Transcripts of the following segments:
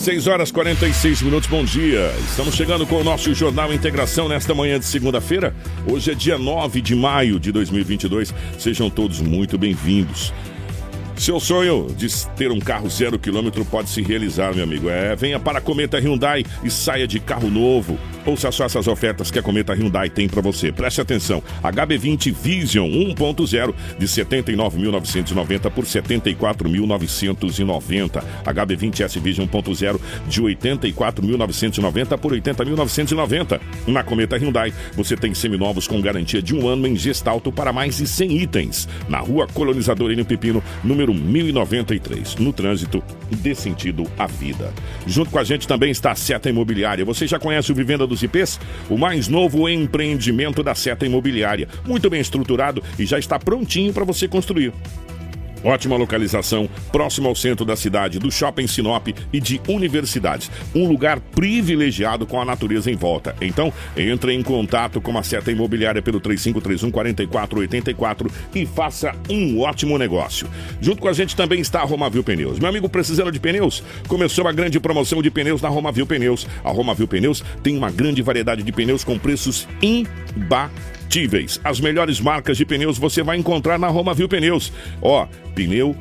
6 horas 46 minutos, bom dia. Estamos chegando com o nosso Jornal Integração nesta manhã de segunda-feira. Hoje é dia 9 de maio de 2022. Sejam todos muito bem-vindos. Seu sonho de ter um carro zero quilômetro pode se realizar, meu amigo. É, venha para a Cometa Hyundai e saia de carro novo. Ouça só essas ofertas que a Cometa Hyundai tem para você. Preste atenção. HB20 Vision 1.0 de 79.990 por 74.990. HB20 S Vision 1.0 de 84.990 por 80.990. Na Cometa Hyundai, você tem seminovos com garantia de um ano em gestalto para mais de 100 itens. Na rua Colonizador Enio Pepino, número 1093. No trânsito, dê sentido à vida. Junto com a gente também está a Seta Imobiliária. Você já conhece o Vivenda dos IPs? O mais novo empreendimento da Seta Imobiliária. Muito bem estruturado e já está prontinho para você construir. Ótima localização, próximo ao centro da cidade, do shopping Sinop e de universidades. Um lugar privilegiado com a natureza em volta. Então, entre em contato com a Seta Imobiliária pelo 3531 4484 e faça um ótimo negócio. Junto com a gente também está a Romavil Pneus. Meu amigo, precisando de pneus? Começou a grande promoção de pneus na Romavil Pneus. A Romavil Pneus tem uma grande variedade de pneus com preços imbatíveis imbatíveis. As melhores marcas de pneus você vai encontrar na Romavil Pneus. Ó, pneu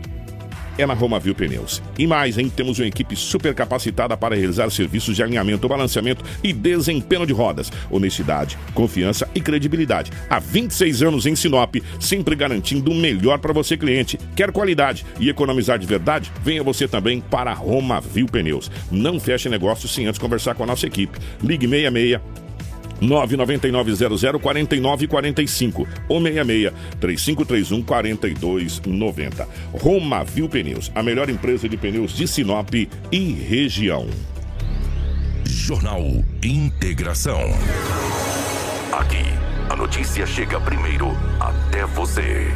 é na Romavil Pneus. E mais, hein? Temos uma equipe super capacitada para realizar serviços de alinhamento, balanceamento e desempenho de rodas. Honestidade, confiança e credibilidade. Há 26 anos em Sinop, sempre garantindo o melhor para você, cliente. Quer qualidade e economizar de verdade? Venha você também para Romavil Pneus. Não feche negócio sem antes conversar com a nossa equipe. Ligue 66 99900 4945 ou 66 3531 4290. Romavil Pneus, a melhor empresa de pneus de Sinop e região. Jornal Integração. Aqui, a notícia chega primeiro até você.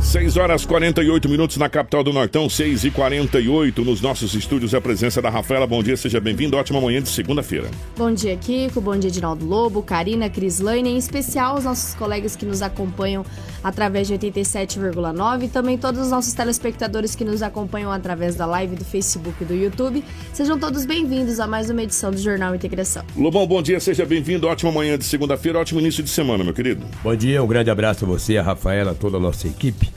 6 horas 48 minutos na capital do Nortão, 6 e 48 nos nossos estúdios. A presença da Rafaela. Bom dia, seja bem-vindo. Ótima manhã de segunda-feira. Bom dia, Kiko. Bom dia, Edinaldo Lobo, Karina, Crislaine. Em especial, os nossos colegas que nos acompanham através de 87,9 e também todos os nossos telespectadores que nos acompanham através da live do Facebook e do YouTube. Sejam todos bem-vindos a mais uma edição do Jornal Integração. Lobão, bom dia, seja bem-vindo. Ótima manhã de segunda-feira, ótimo início de semana, meu querido. Bom dia, um grande abraço a você, a Rafaela, a toda a nossa equipe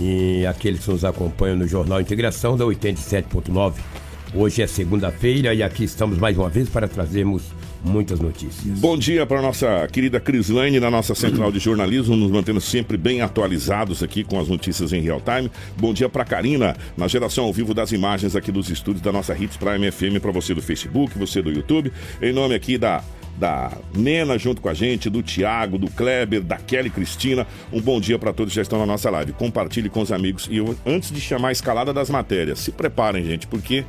e aqueles que nos acompanham no Jornal Integração da 87.9. Hoje é segunda-feira e aqui estamos mais uma vez para trazermos muitas notícias. Bom dia para nossa querida Crislane na nossa central de jornalismo, nos mantendo sempre bem atualizados aqui com as notícias em real time. Bom dia para Karina na geração ao vivo das imagens aqui dos estúdios da nossa Hits Prime FM para você do Facebook, você do YouTube. Em nome aqui da da Nena junto com a gente, do Tiago, do Kleber, da Kelly Cristina. Um bom dia para todos que já estão na nossa live. Compartilhe com os amigos. E eu, antes de chamar a escalada das matérias, se preparem, gente, porque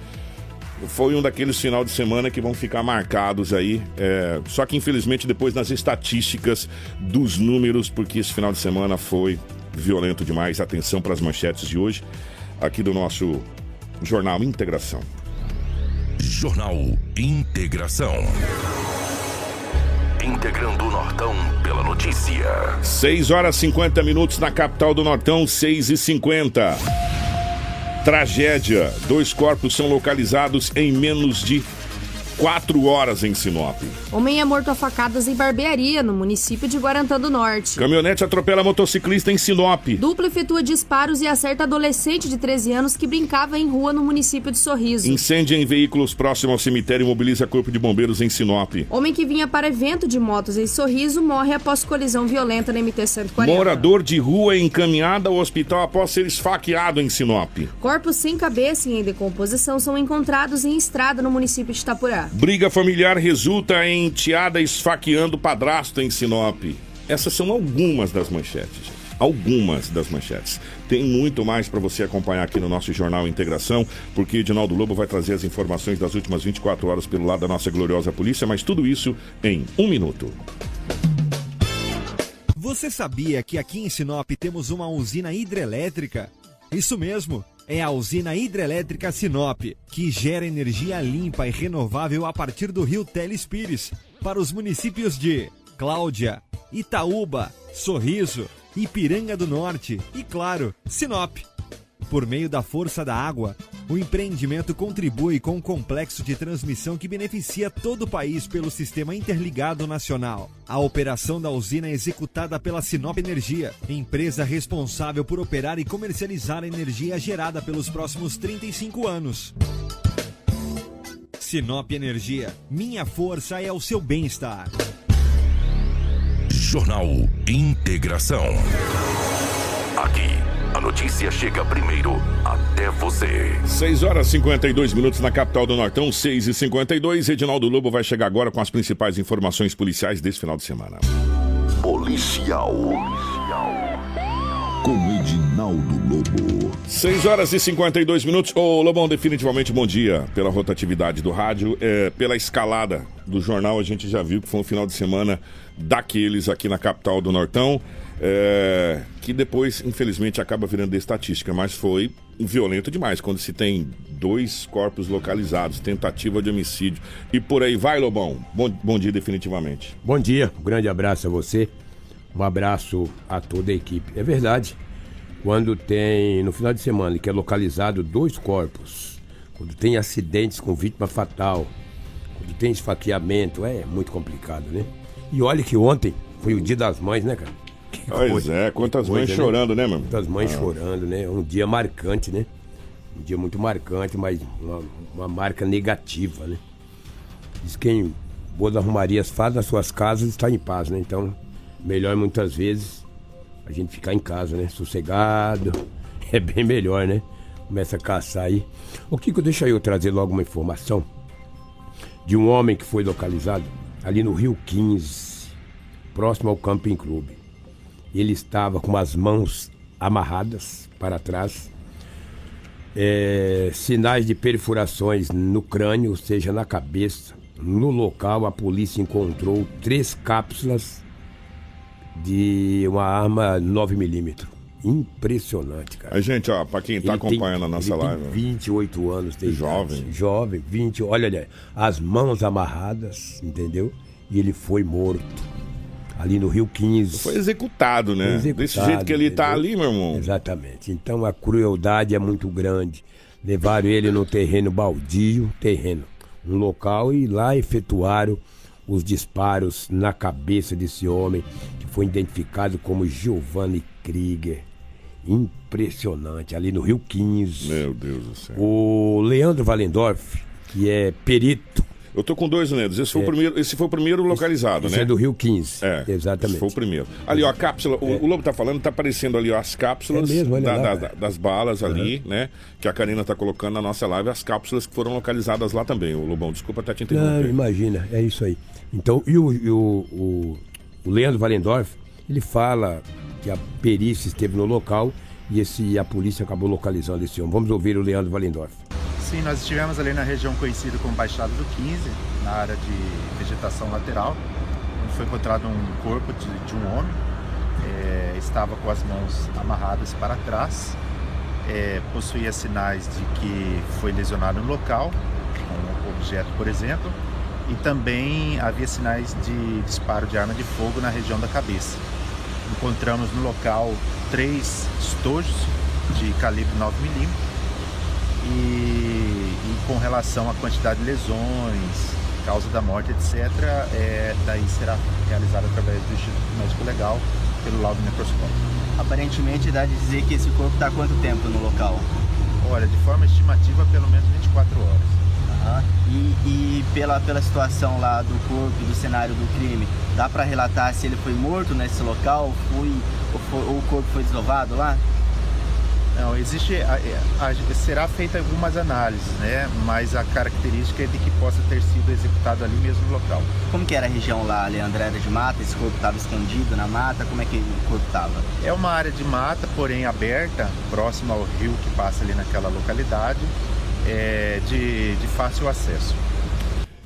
foi um daqueles final de semana que vão ficar marcados aí. É, só que infelizmente depois nas estatísticas dos números, porque esse final de semana foi violento demais. Atenção para as manchetes de hoje, aqui do nosso Jornal Integração. Jornal Integração. Integrando o Nortão pela notícia. 6 horas 50 minutos na capital do Nortão, 6 e 50 Tragédia. Dois corpos são localizados em menos de quatro horas em Sinop. Homem é morto a facadas em barbearia, no município de Guarantã do Norte. Caminhonete atropela motociclista em Sinop. Dupla efetua disparos e acerta adolescente de 13 anos que brincava em rua no município de Sorriso. Incêndio em veículos próximo ao cemitério mobiliza corpo de bombeiros em Sinop. Homem que vinha para evento de motos em Sorriso morre após colisão violenta na MT-140. Morador de rua é encaminhado ao hospital após ser esfaqueado em Sinop. Corpos sem cabeça e em decomposição são encontrados em estrada no município de Itapurá. Briga familiar resulta em tiada esfaqueando padrasto em Sinop. Essas são algumas das manchetes. Algumas das manchetes. Tem muito mais para você acompanhar aqui no nosso Jornal Integração, porque Edinaldo Lobo vai trazer as informações das últimas 24 horas pelo lado da nossa gloriosa polícia, mas tudo isso em um minuto. Você sabia que aqui em Sinop temos uma usina hidrelétrica? Isso mesmo é a usina hidrelétrica Sinop, que gera energia limpa e renovável a partir do rio Telespires, para os municípios de Cláudia, Itaúba, Sorriso, Ipiranga do Norte e, claro, Sinop. Por meio da força da água, o empreendimento contribui com um complexo de transmissão que beneficia todo o país pelo Sistema Interligado Nacional. A operação da usina é executada pela Sinop Energia, empresa responsável por operar e comercializar a energia gerada pelos próximos 35 anos. Sinop Energia, minha força é o seu bem-estar. Jornal Integração. Aqui a notícia chega primeiro até você. 6 horas e 52 minutos na capital do Nortão, 6 e 52 Edinaldo Lobo vai chegar agora com as principais informações policiais desse final de semana. Policial. Com Edinaldo Lobo. 6 horas e 52 minutos. Ô Lobão, definitivamente bom dia pela rotatividade do rádio, é, pela escalada do jornal. A gente já viu que foi um final de semana daqueles aqui na capital do Nortão é, que depois, infelizmente, acaba virando estatística, mas foi violento demais quando se tem dois corpos localizados, tentativa de homicídio e por aí vai, Lobão. Bom, bom dia, definitivamente. Bom dia, um grande abraço a você, um abraço a toda a equipe. É verdade, quando tem, no final de semana, que é localizado dois corpos, quando tem acidentes com vítima fatal, quando tem esfaqueamento, é muito complicado, né? E olha que ontem foi o dia das mães, né, cara? Pois coisa, é, quantas mães coisa, né? chorando, né, meu? Quantas mães ah. chorando, né? Um dia marcante, né? Um dia muito marcante, mas uma, uma marca negativa, né? Diz quem Boas Arrumarias faz nas suas casas está em paz, né? Então, melhor muitas vezes a gente ficar em casa, né? Sossegado. É bem melhor, né? Começa a caçar aí. O que que deixa eu trazer logo uma informação de um homem que foi localizado ali no Rio 15, próximo ao Camping Clube. Ele estava com as mãos amarradas para trás, é, sinais de perfurações no crânio, ou seja, na cabeça. No local, a polícia encontrou três cápsulas de uma arma 9mm. Impressionante, cara. A gente, ó, pra quem tá ele acompanhando tem, a nossa ele live. Tem 28 anos, tem jovem. Idade, jovem, 20. Olha, olha, as mãos amarradas, entendeu? E ele foi morto ali no Rio 15. Foi executado, né? Foi executado, Desse jeito que ele está ali, meu irmão. Exatamente. Então a crueldade é muito grande. Levaram ele no terreno baldio, terreno, um local e lá efetuaram os disparos na cabeça desse homem, que foi identificado como Giovanni Krieger. Impressionante, ali no Rio 15. Meu Deus do céu. O Leandro Valendorf, que é perito eu tô com dois Nedos. Esse, foi, o é. primeiro, esse foi o primeiro localizado, esse né? é do Rio 15. É. Exatamente. Esse foi o primeiro. Ali, ó, a cápsula. O, é. o Lobo tá falando, tá aparecendo ali, ó, as cápsulas é mesmo, da, lá, da, das balas uhum. ali, né? Que a Karina tá colocando na nossa live, as cápsulas que foram localizadas lá também. O Lobão, desculpa até te interromper. Não, imagina, é isso aí. Então, e o, e o, o, o Leandro Valendorf, ele fala que a perícia esteve no local e esse, a polícia acabou localizando esse homem. Vamos ouvir o Leandro Valendorf. Sim, nós estivemos ali na região conhecida como Baixada do 15, na área de vegetação lateral, onde foi encontrado um corpo de, de um homem. É, estava com as mãos amarradas para trás, é, possuía sinais de que foi lesionado no local, um objeto, por exemplo, e também havia sinais de disparo de arma de fogo na região da cabeça. Encontramos no local três estojos de calibre 9mm e, e com relação à quantidade de lesões, causa da morte, etc., é, daí será realizado através do Instituto Médico Legal pelo laudo necroscópico. Aparentemente dá de dizer que esse corpo está quanto tempo no local? Olha, de forma estimativa, pelo menos 24 horas. Uhum. E, e, pela, pela situação lá do corpo, do cenário do crime, dá para relatar se ele foi morto nesse local foi, ou, foi, ou o corpo foi desovado lá? Não, existe. A, a, será feita algumas análises, né? Mas a característica é de que possa ter sido executado ali mesmo no local. Como que era a região lá, Leandro? Era de mata? Esse corpo estava escondido na mata? Como é que o corpo estava? É uma área de mata, porém aberta, próxima ao rio que passa ali naquela localidade, é, de, de fácil acesso.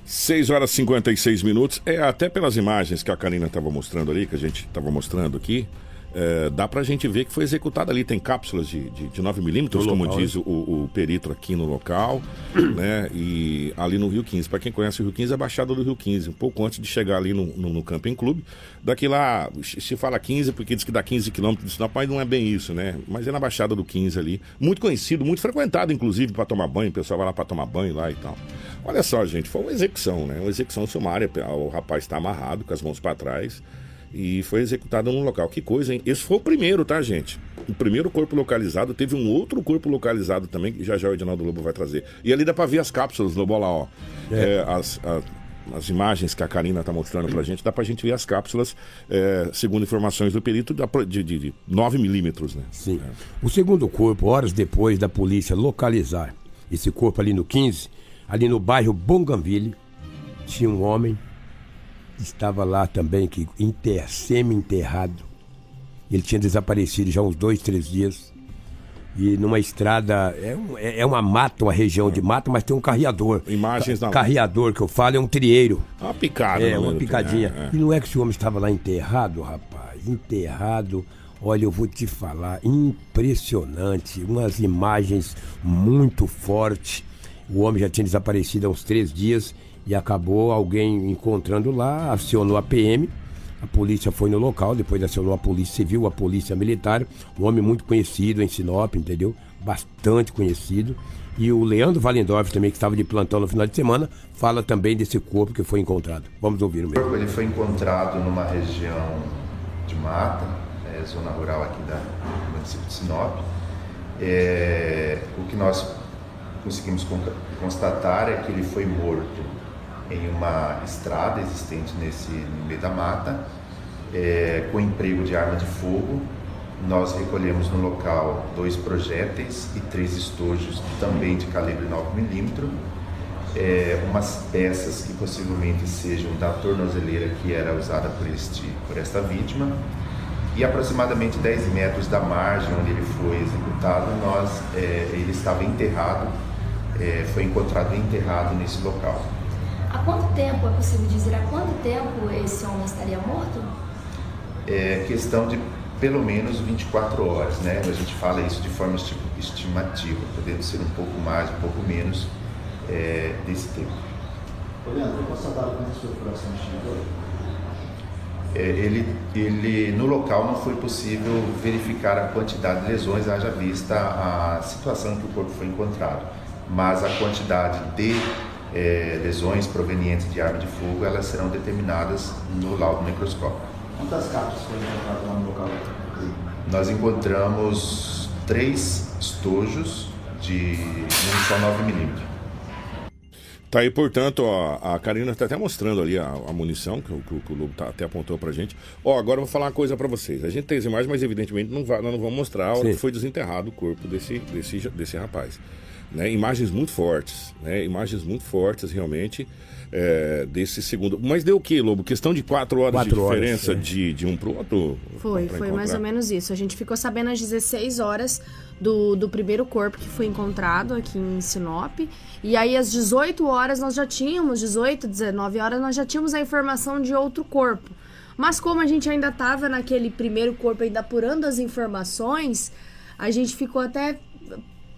6 horas e 56 minutos. É até pelas imagens que a Karina estava mostrando ali, que a gente estava mostrando aqui é, dá pra gente ver que foi executado ali. Tem cápsulas de, de, de 9mm, como local, diz né? o, o, perito aqui no local, né? E ali no Rio 15. Para quem conhece o Rio 15, é a Baixada do Rio 15, um pouco antes de chegar ali no, no, no Camping Clube. Daqui lá, se fala 15, porque diz que dá 15 quilômetros Sinop, mas não é bem isso, né? Mas é na Baixada do 15 ali. Muito conhecido, muito frequentado, inclusive, para tomar banho. O pessoal vai lá para tomar banho lá e tal. Olha só, gente, foi uma execução, né? Uma execução sumária. O rapaz está amarrado, com as mãos para trás e foi executado no local. Que coisa, hein? Esse foi o primeiro, tá, gente? O primeiro corpo localizado, teve um outro corpo localizado também, que já já o Edinaldo Lobo vai trazer. E ali dá pra ver as cápsulas, Lobo, lá, ó. É. É, as, a, as imagens que a Karina tá mostrando pra gente, dá pra gente ver as cápsulas, é, segundo informações do perito, de, de, de 9 milímetros, né? Sim. É. O segundo corpo, horas depois da polícia localizar esse corpo ali no 15, ali no bairro Bonganville, tinha um homem estava lá também, que inter, semi-enterrado. Ele tinha desaparecido já uns dois, três dias. E numa estrada, é, um, é, é uma mata, uma região de mata, mas tem um carreador. Imagens não. Carreador que eu falo é um trieiro. Uma picada, É, uma picadinha. É, é. E não é que esse homem estava lá enterrado, rapaz? Enterrado. Olha, eu vou te falar, impressionante. Umas imagens muito fortes. O homem já tinha desaparecido há uns três dias e acabou alguém encontrando lá, acionou a PM. A polícia foi no local, depois acionou a polícia civil, a polícia militar, um homem muito conhecido em Sinop, entendeu? Bastante conhecido. E o Leandro Valendorf também, que estava de plantão no final de semana, fala também desse corpo que foi encontrado. Vamos ouvir o mesmo. Ele foi encontrado numa região de mata, é, zona rural aqui da, do município de Sinop. É, o que nós conseguimos constatar é que ele foi morto em uma estrada existente nesse no meio da mata, é, com emprego de arma de fogo. Nós recolhemos no local dois projéteis e três estojos também de calibre 9mm, é, umas peças que possivelmente sejam da tornozeleira que era usada por, este, por esta vítima e aproximadamente 10 metros da margem onde ele foi executado, nós, é, ele estava enterrado, é, foi encontrado enterrado nesse local. Há quanto tempo, é possível dizer, há quanto tempo esse homem estaria morto? É questão de pelo menos 24 horas, né? A gente fala isso de forma estimativa, podendo ser um pouco mais, um pouco menos é, desse tempo. Ô Leandro, constatado quantas perfurações tinha é, ele, ele, no local não foi possível verificar a quantidade de lesões, haja vista a situação que o corpo foi encontrado. Mas a quantidade de é, lesões provenientes de arma de fogo, elas serão determinadas no laudo necroscópico. Quantas cápsulas foram encontradas lá no local? Nós encontramos três estojos de munição 9mm. Tá aí, portanto, ó, a Karina está até mostrando ali a, a munição que, que, que, o Lobo tá, até apontou pra gente. Ó, agora eu vou falar uma coisa para vocês. A gente tem as imagens, mas evidentemente não vai, nós não vamos mostrar onde foi desenterrado o corpo desse, desse, desse rapaz. Né? Imagens muito fortes, né? Imagens muito fortes realmente é, desse segundo. Mas deu o que, Lobo? Questão de quatro horas Quatro de horas, diferença é. de, de um pro outro? Foi, foi mais encontrar? ou menos isso. A gente ficou sabendo às 16 horas do, do primeiro corpo que foi encontrado aqui em Sinop. E aí, às 18 horas, nós já tínhamos, 18, 19 horas, nós já tínhamos a informação de outro corpo. Mas como a gente ainda estava naquele primeiro corpo, ainda apurando as informações, a gente ficou até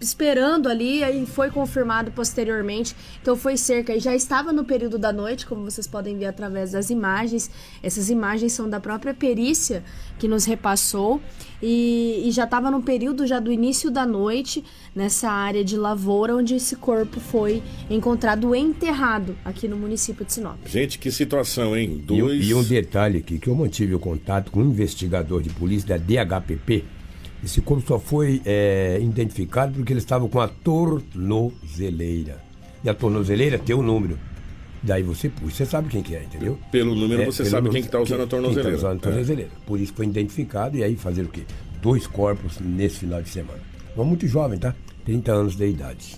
esperando ali e foi confirmado posteriormente. Então foi cerca, e já estava no período da noite, como vocês podem ver através das imagens. Essas imagens são da própria perícia que nos repassou e, e já estava no período já do início da noite nessa área de lavoura onde esse corpo foi encontrado enterrado aqui no município de Sinop. Gente, que situação, hein? E, um- Dois. e um detalhe aqui, que eu mantive o contato com um investigador de polícia da DHPP. Esse corpo só foi é, identificado porque ele estava com a tornozeleira. E a tornozeleira tem o número. Daí você você sabe quem que é, entendeu? Pelo número você pelo sabe número- quem que tá usando a tornozeleira. Quem tá usando a É. tornozeleira. Por isso foi identificado e aí fazer o quê? Dois corpos nesse final de semana. Uma muito jovem, tá? 30 anos de idade.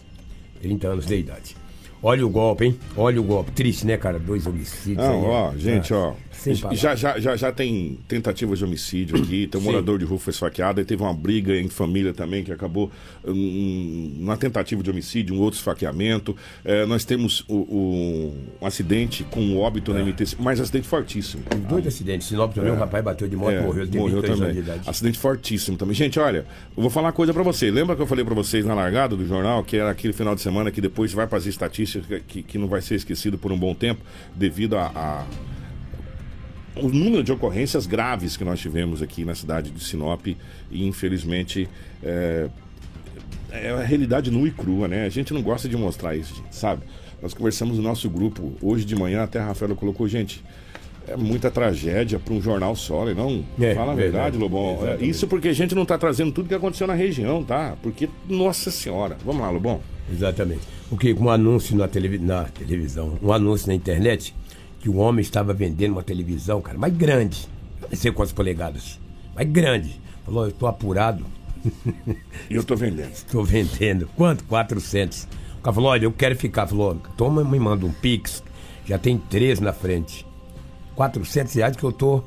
30 anos de idade. Olha o golpe, hein? Olha o golpe. Triste, né, cara? Dois homicídios. Não, aí, ó, né? gente, ó. Sem palavras. Já, já, já, já tem tentativas de homicídio aqui, tem um Sim. morador de rua foi esfaqueado, e teve uma briga em família também que acabou hum, numa tentativa de homicídio, um outro esfaqueamento. É, nós temos o, o- um acidente com um óbito na MTC, mas acidente fortíssimo. Os dois acidentes. Sinop também, um rapaz bateu de moto e É, morreu. Ele tem morreu 23 também. Acidente fortíssimo também. Gente, olha, eu vou falar uma coisa pra você. Lembra que eu falei pra vocês na largada do jornal que era aquele final de semana que depois vai fazer estatística que, que não vai ser esquecido por um bom tempo devido a, a- o número de ocorrências graves que nós tivemos aqui na cidade de Sinop e infelizmente é, é a realidade nua e crua, né? A gente não gosta de mostrar isso, gente, sabe? Nós conversamos no nosso grupo hoje de manhã, até a Rafaela colocou, gente, é muita tragédia para um jornal só, né? não? É, Fala a verdade. verdade, Lobão. É, Exatamente. Isso porque a gente não está trazendo tudo que aconteceu na região, tá? Porque, nossa senhora. Vamos lá, Lobão. Exatamente. Porque um anúncio na, televi- na televisão, um anúncio na internet, que o homem estava vendendo uma televisão, cara, mais grande. Não sei quantas polegadas, mais grande. Falou, eu estou apurado. E eu tô vendendo. Estou vendendo. Quanto? 400. O cara falou, olha, eu quero ficar. Falou, toma, me manda um Pix. Já tem três na frente. 400 reais que eu tô,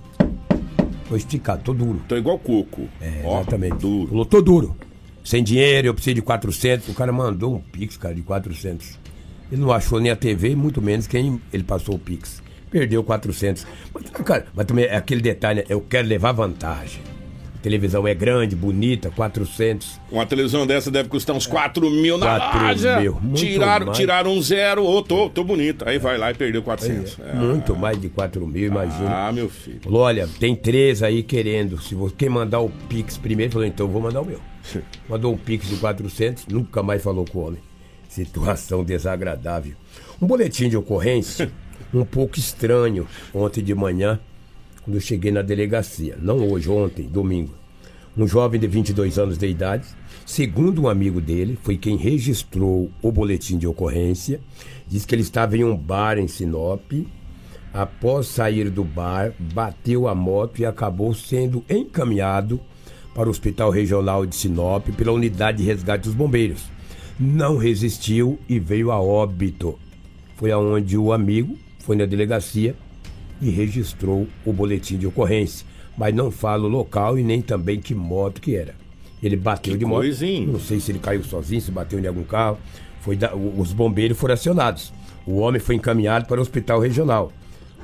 tô esticado, tô duro. Tô igual coco. É, Ó, exatamente. duro. Falou, tô duro. Sem dinheiro, eu preciso de 400. O cara mandou um Pix, cara, de 400. Ele não achou nem a TV, muito menos quem ele passou o Pix. Perdeu 400. Mas, cara, mas também é aquele detalhe, né? eu quero levar vantagem. A televisão é grande, bonita, 400. Uma televisão dessa deve custar uns 4 mil na 4 loja. mil, muito tiraram, mais. tiraram um zero, ô, tô, tô bonito. Aí vai lá e perdeu 400. É. Muito mais de 4 mil, imagina. Ah, meu filho. Falou, olha, tem três aí querendo. Se você quem mandar o Pix primeiro, falou, então eu vou mandar o meu. Mandou um Pix de 400, nunca mais falou com o homem. Situação desagradável. Um boletim de ocorrência um pouco estranho ontem de manhã, quando eu cheguei na delegacia. Não hoje, ontem, domingo. Um jovem de 22 anos de idade, segundo um amigo dele, foi quem registrou o boletim de ocorrência. Diz que ele estava em um bar em Sinop. Após sair do bar, bateu a moto e acabou sendo encaminhado para o Hospital Regional de Sinop pela unidade de resgate dos bombeiros. Não resistiu e veio a óbito. Foi aonde o amigo foi na delegacia e registrou o boletim de ocorrência, mas não fala o local e nem também que moto que era. Ele bateu Que de moto. Não sei se ele caiu sozinho, se bateu em algum carro. Foi da- os bombeiros foram acionados. O homem foi encaminhado para o hospital regional.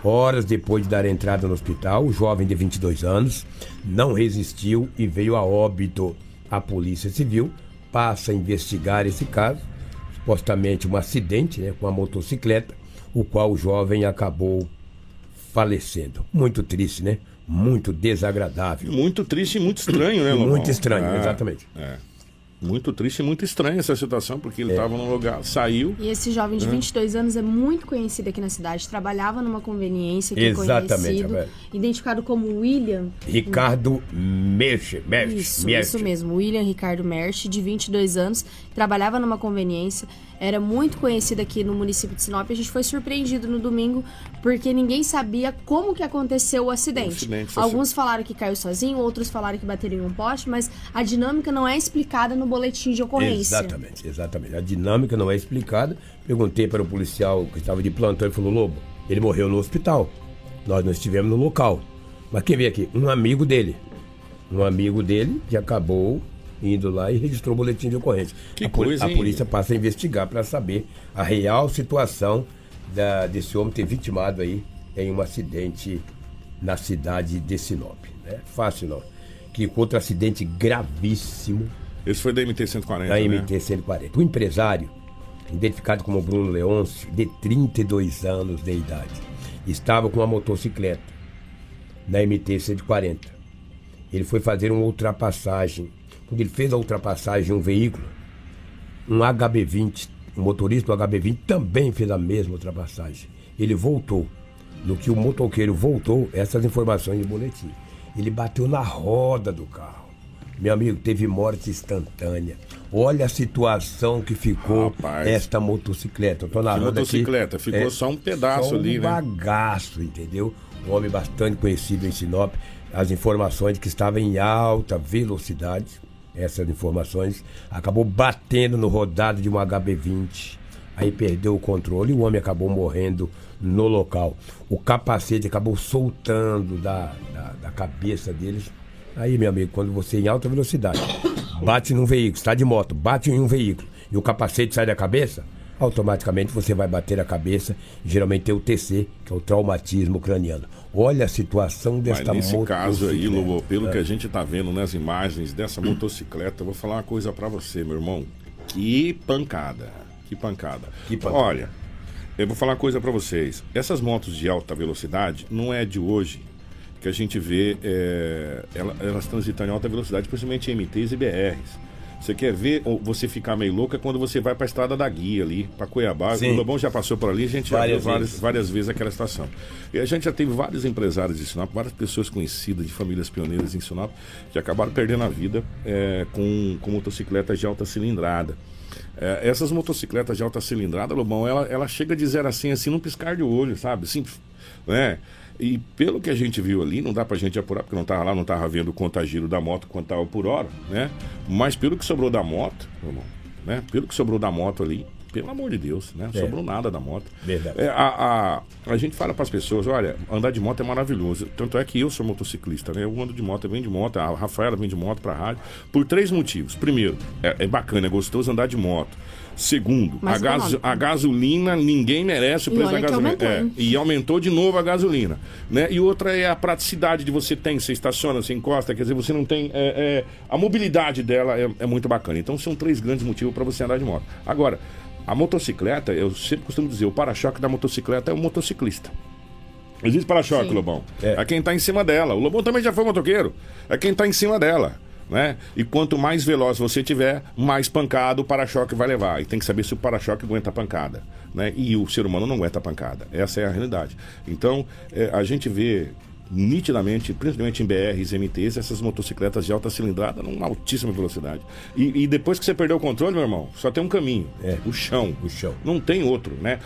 Horas depois de dar entrada no hospital, o jovem de 22 anos não resistiu e veio a óbito. A Polícia Civil passa a investigar esse caso, supostamente um acidente né, com a motocicleta, o qual o jovem acabou falecendo. Muito triste, né? Muito desagradável. Muito triste e muito estranho, né, Lobão? Muito estranho, É, exatamente. É. Muito triste e muito estranha essa situação, porque ele estava num lugar, saiu. E esse jovem de Hã? 22 anos é muito conhecido aqui na cidade. Trabalhava numa conveniência que Exatamente, é conhecido, identificado como William. Ricardo. Merche. Isso, isso mesmo. William Ricardo Merch, de 22 anos, trabalhava numa conveniência, era muito conhecido aqui no município de Sinop. A gente foi surpreendido no domingo porque ninguém sabia como que aconteceu o acidente. O acidente, Alguns falaram que caiu sozinho, outros falaram que bateram em um poste, mas a dinâmica não é explicada no boletim de ocorrência. Exatamente, exatamente. A dinâmica não é explicada. Perguntei para o policial que estava de plantão, ele falou, Lobo, ele morreu no hospital. Nós não estivemos no local. Mas quem veio aqui? Um amigo dele. Um amigo dele que acabou indo lá e registrou o boletim de ocorrência. Que a, coisa, a hein? polícia passa a investigar para saber a real situação da- desse homem ter vitimado aí em um acidente na cidade de Sinop. Né? Fácil não. Que outro acidente gravíssimo Esse foi da MT-140, da né? MT-140. O empresário, identificado como Bruno Leôncio, de 32 anos de idade, estava com uma motocicleta na MT-140. Ele foi fazer uma ultrapassagem. Quando ele fez a ultrapassagem de um veículo, um HB20, o motorista do HB20 também fez a mesma ultrapassagem. Ele voltou. No que o motoqueiro voltou, essas informações de boletim. Ele bateu na roda do carro. Meu amigo, teve morte instantânea. Olha a situação que ficou Rapaz. esta motocicleta. Eu tô Que narrando aqui, motocicleta? Ficou só um pedaço só ali, um né? bagaço, entendeu? Um homem bastante conhecido em Sinop. As informações de que estava em alta velocidade, essas informações, acabou batendo no rodado de um HB20. Aí perdeu o controle e o homem acabou morrendo no local. O capacete acabou soltando da, da, da cabeça deles. Aí, meu amigo, quando você em alta velocidade bate num veículo, está de moto, bate em um veículo e o capacete sai da cabeça, automaticamente você vai bater a cabeça. Geralmente tem o TC, que é o traumatismo craniano. Olha a situação Mas desta nesse caso aí. Lobo, pelo É. que a gente tá vendo nas imagens dessa motocicleta, eu vou falar uma coisa pra você, meu irmão. Que pancada. Que pancada. Que pancada. Olha, eu vou falar uma coisa pra vocês. Essas motos de alta velocidade não é de hoje que a gente vê é, ela- elas transitando em alta velocidade, principalmente MTs e BRs. Você quer ver ou você ficar meio louco é quando você vai pra estrada da guia ali, pra Cuiabá. Sim. O Lobão já passou por ali, a gente já Várias viu várias, vezes. várias vezes aquela estação. E a gente já teve vários empresários de Sinop, várias pessoas conhecidas de famílias pioneiras em Sinop, que acabaram perdendo a vida é, com, com motocicletas de alta cilindrada. É, essas motocicletas de alta cilindrada, Lobão, ela, ela chega de zero a 100 assim num piscar de olho, sabe? Simples, né? E pelo que a gente viu ali, não dá pra gente apurar, porque não tava lá, não tava vendo o contagiro da moto quanto tava por hora, né? Mas pelo que sobrou da moto, irmão, né? Pelo que sobrou da moto ali, pelo amor de Deus, né? É. Sobrou nada da moto. Verdade. É, a, a, a gente fala para as pessoas, olha, andar de moto é maravilhoso. Tanto é que eu sou motociclista, né? Eu ando de moto, eu venho de moto, a Rafaela vem de moto para rádio, por três motivos. Primeiro, é, é bacana, é gostoso andar de moto. Segundo, a, Mais gas- econômico. a gasolina, ninguém merece o E preço da gasolina. aumentou, É, e aumentou de novo a gasolina. Né? E outra é a praticidade de você tem, você estaciona, você encosta, quer dizer, você não tem. é, é, a mobilidade dela é, é muito bacana. Então são três grandes motivos para você andar de moto. Agora, a motocicleta, eu sempre costumo dizer, o para-choque da motocicleta é o motociclista. Existe para-choque. Lobão. É. É. quem tá em cima dela. O Lobão também já foi motoqueiro. É quem tá em cima dela. Né? E quanto mais veloz você tiver, mais pancada o para-choque vai levar. E tem que saber se o para-choque aguenta a pancada. Né? E o ser humano não aguenta a pancada. Essa é a realidade. Então, é, a gente vê nitidamente, principalmente em BRs e MTs, essas motocicletas de alta cilindrada numa altíssima velocidade. E, e depois que você perdeu o controle, meu irmão, só tem um caminho. É. O chão. O chão. Não tem outro, né?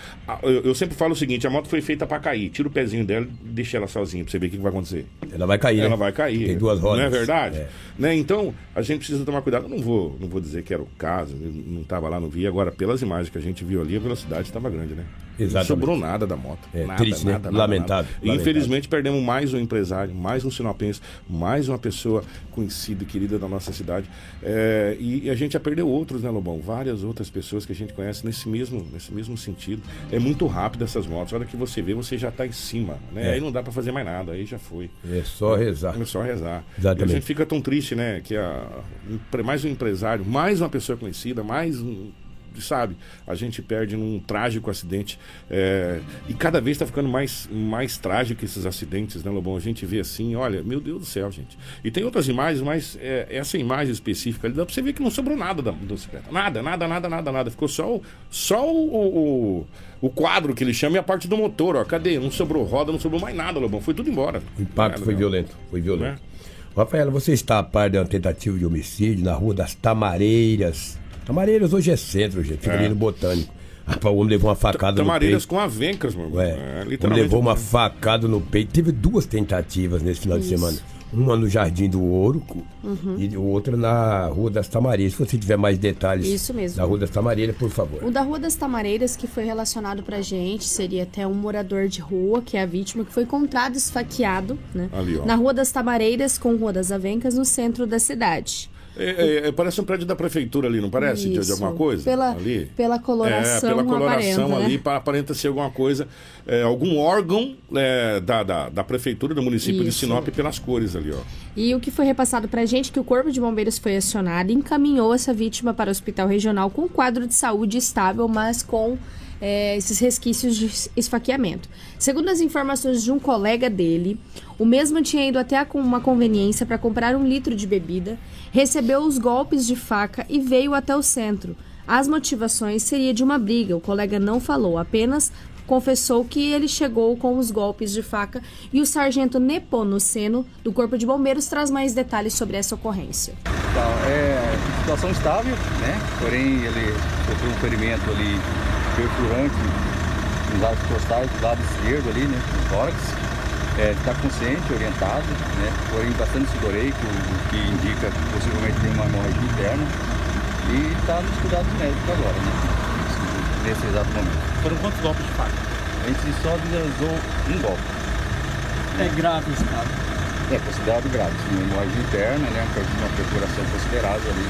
Eu, eu sempre falo o seguinte, a moto foi feita para cair. Tira o pezinho dela e deixa ela sozinha pra você ver o que, que vai acontecer. Ela vai cair, Ela né? vai cair. Tem duas rodas. Não é verdade? É. Né? Então, a gente precisa tomar cuidado. Eu não vou, não vou dizer que era o caso, não estava lá, não vi. Agora, pelas imagens que a gente viu ali, a velocidade estava grande, né? Exatamente. Não sobrou nada da moto. É, nada, triste, né? nada, nada, Lamentável, nada. Lamentável. Infelizmente, perdemos mais um empresário, mais um sinopense, mais uma pessoa conhecida e querida da nossa cidade. É, e, e a gente já perdeu outros, né, Lobão? Várias outras pessoas que a gente conhece nesse mesmo, nesse mesmo sentido. É muito rápido essas motos. A hora que você vê, você já está em cima. Né? É. Aí não dá para fazer mais nada, aí já foi. É só rezar. É só rezar. Exatamente. E a gente fica tão triste, né? Que a, mais um empresário, mais uma pessoa conhecida, mais um. Sabe? A gente perde num trágico acidente. é, e cada vez está ficando mais, mais trágico esses acidentes, né, Lobão? A gente vê assim, olha, meu Deus do céu, gente. E tem outras imagens, mas é, essa imagem específica ali dá pra você ver que não sobrou nada da motocicleta. Nada, nada, nada, nada, nada. Ficou só o, só o, o, o quadro que ele chama e a parte do motor, ó. Cadê? Não sobrou roda, não sobrou mais nada, Lobão. Foi tudo embora. O impacto Nada, foi não. violento. Foi violento. Né? Rafaela, você está a par de uma tentativa de homicídio na rua das Tamareiras. Tamareiras hoje é centro, gente. Fica É. ali no Botânico. Rapaz, o homem levou uma facada no Tamareiras peito. com avencas, meu irmão. Ué, É, o homem literalmente. levou uma facada no peito. Teve duas tentativas nesse final de Isso. semana. Uma no Jardim do Ouro Uhum. e outra na Rua das Tamareiras. Se você tiver mais detalhes Isso mesmo. da Rua das Tamareiras, por favor. O da Rua das Tamareiras, que foi relacionado pra gente, seria até um morador de rua, que é a vítima, que foi encontrado esfaqueado, né? Ali, ó. Na Rua das Tamareiras com Rua das Avencas, no centro da cidade. É, é, é, parece um prédio da prefeitura ali, não parece? De, de alguma coisa? Pela, ali? pela coloração, É, pela coloração aparenta, ali, né? pa- aparenta ser alguma coisa, é, algum órgão é, da, da, da prefeitura do município de Isso. Sinop pelas cores ali, ó. E o que foi repassado pra gente que o Corpo de Bombeiros foi acionado e encaminhou essa vítima para o hospital regional com quadro de saúde estável, mas com é, esses resquícios de esfaqueamento. Segundo as informações de um colega dele, o mesmo tinha ido até uma conveniência para comprar um litro de bebida, recebeu os golpes de faca e veio até o centro. As motivações seria de uma briga, o colega não falou, apenas confessou que ele chegou com os golpes de faca e o sargento Nepomuceno, do Corpo de Bombeiros, traz mais detalhes sobre essa ocorrência. Então, é situação estável, né? Porém, ele sofreu um ferimento ali perfurante nos lados costais, do lado esquerdo ali, né? No tórax. É, está consciente, orientado, né? Porém, bastante sudoreico, o que indica que possivelmente tem uma hemorragia interna. E está nos cuidados médicos agora, né? Nesse exato momento. Foram quantos golpes de faca? A gente só visualizou um golpe. É grave esse caso. É considerado grave, sim, uma hemorragia interna, né? Uma perfuração considerável ali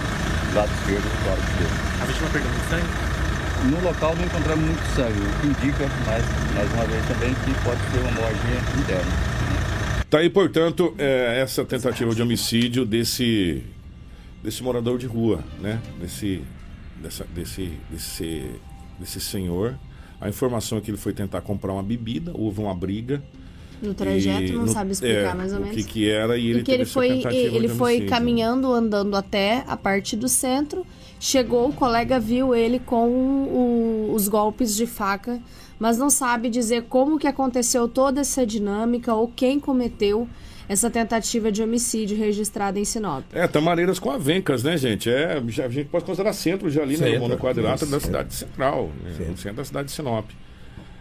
do lado esquerdo do tórax dele. A vítima perdeu muito sangue? No local não encontramos muito sangue, o que indica, mais, mais uma vez também, que pode ser uma hemorragia interna. Tá aí, portanto, é, essa tentativa de homicídio desse, desse morador de rua, né? Desse, dessa, desse, desse, desse senhor. A informação é que ele foi tentar comprar uma bebida, houve uma briga. No trajeto, não no- sabe explicar é, mais ou o menos. que, que era e ele e que teve ele essa foi, tentativa ele de foi caminhando, andando até a parte do centro. Chegou, o colega viu ele com o- os golpes de faca, mas não sabe dizer como que aconteceu toda essa dinâmica ou quem cometeu essa tentativa de homicídio registrada em Sinop. É, Tamareiras com Avencas, né, gente? É, já, a gente pode considerar centro já ali, né? Centro, No quadrilátero da cidade central, né, no centro da cidade de Sinop.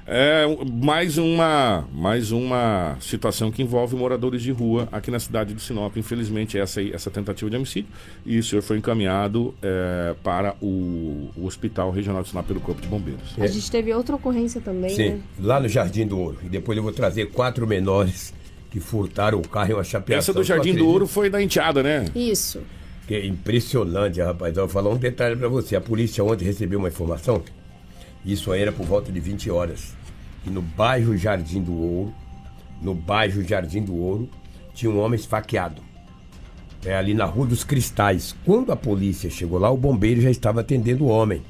É mais uma, mais uma situação que envolve moradores de rua aqui na cidade de Sinop. Infelizmente, essa, essa tentativa de homicídio. E o senhor foi encaminhado é, para o, o Hospital Regional de Sinop pelo Corpo de Bombeiros. A gente teve outra ocorrência também, Sim, né? lá no Jardim do Ouro. E depois eu vou trazer quatro menores que furtaram o carro em uma chapeação. Essa do Jardim do? Ouro foi da enteada, né? Isso. Que é impressionante, rapaz. Eu vou falar um detalhe pra você. A polícia ontem recebeu uma informação. Isso aí era por volta de 20 horas. Que no bairro Jardim do Ouro, no bairro Jardim do Ouro, tinha um homem esfaqueado. É ali na Rua dos Cristais. Quando a polícia chegou lá, o bombeiro já estava atendendo o homem.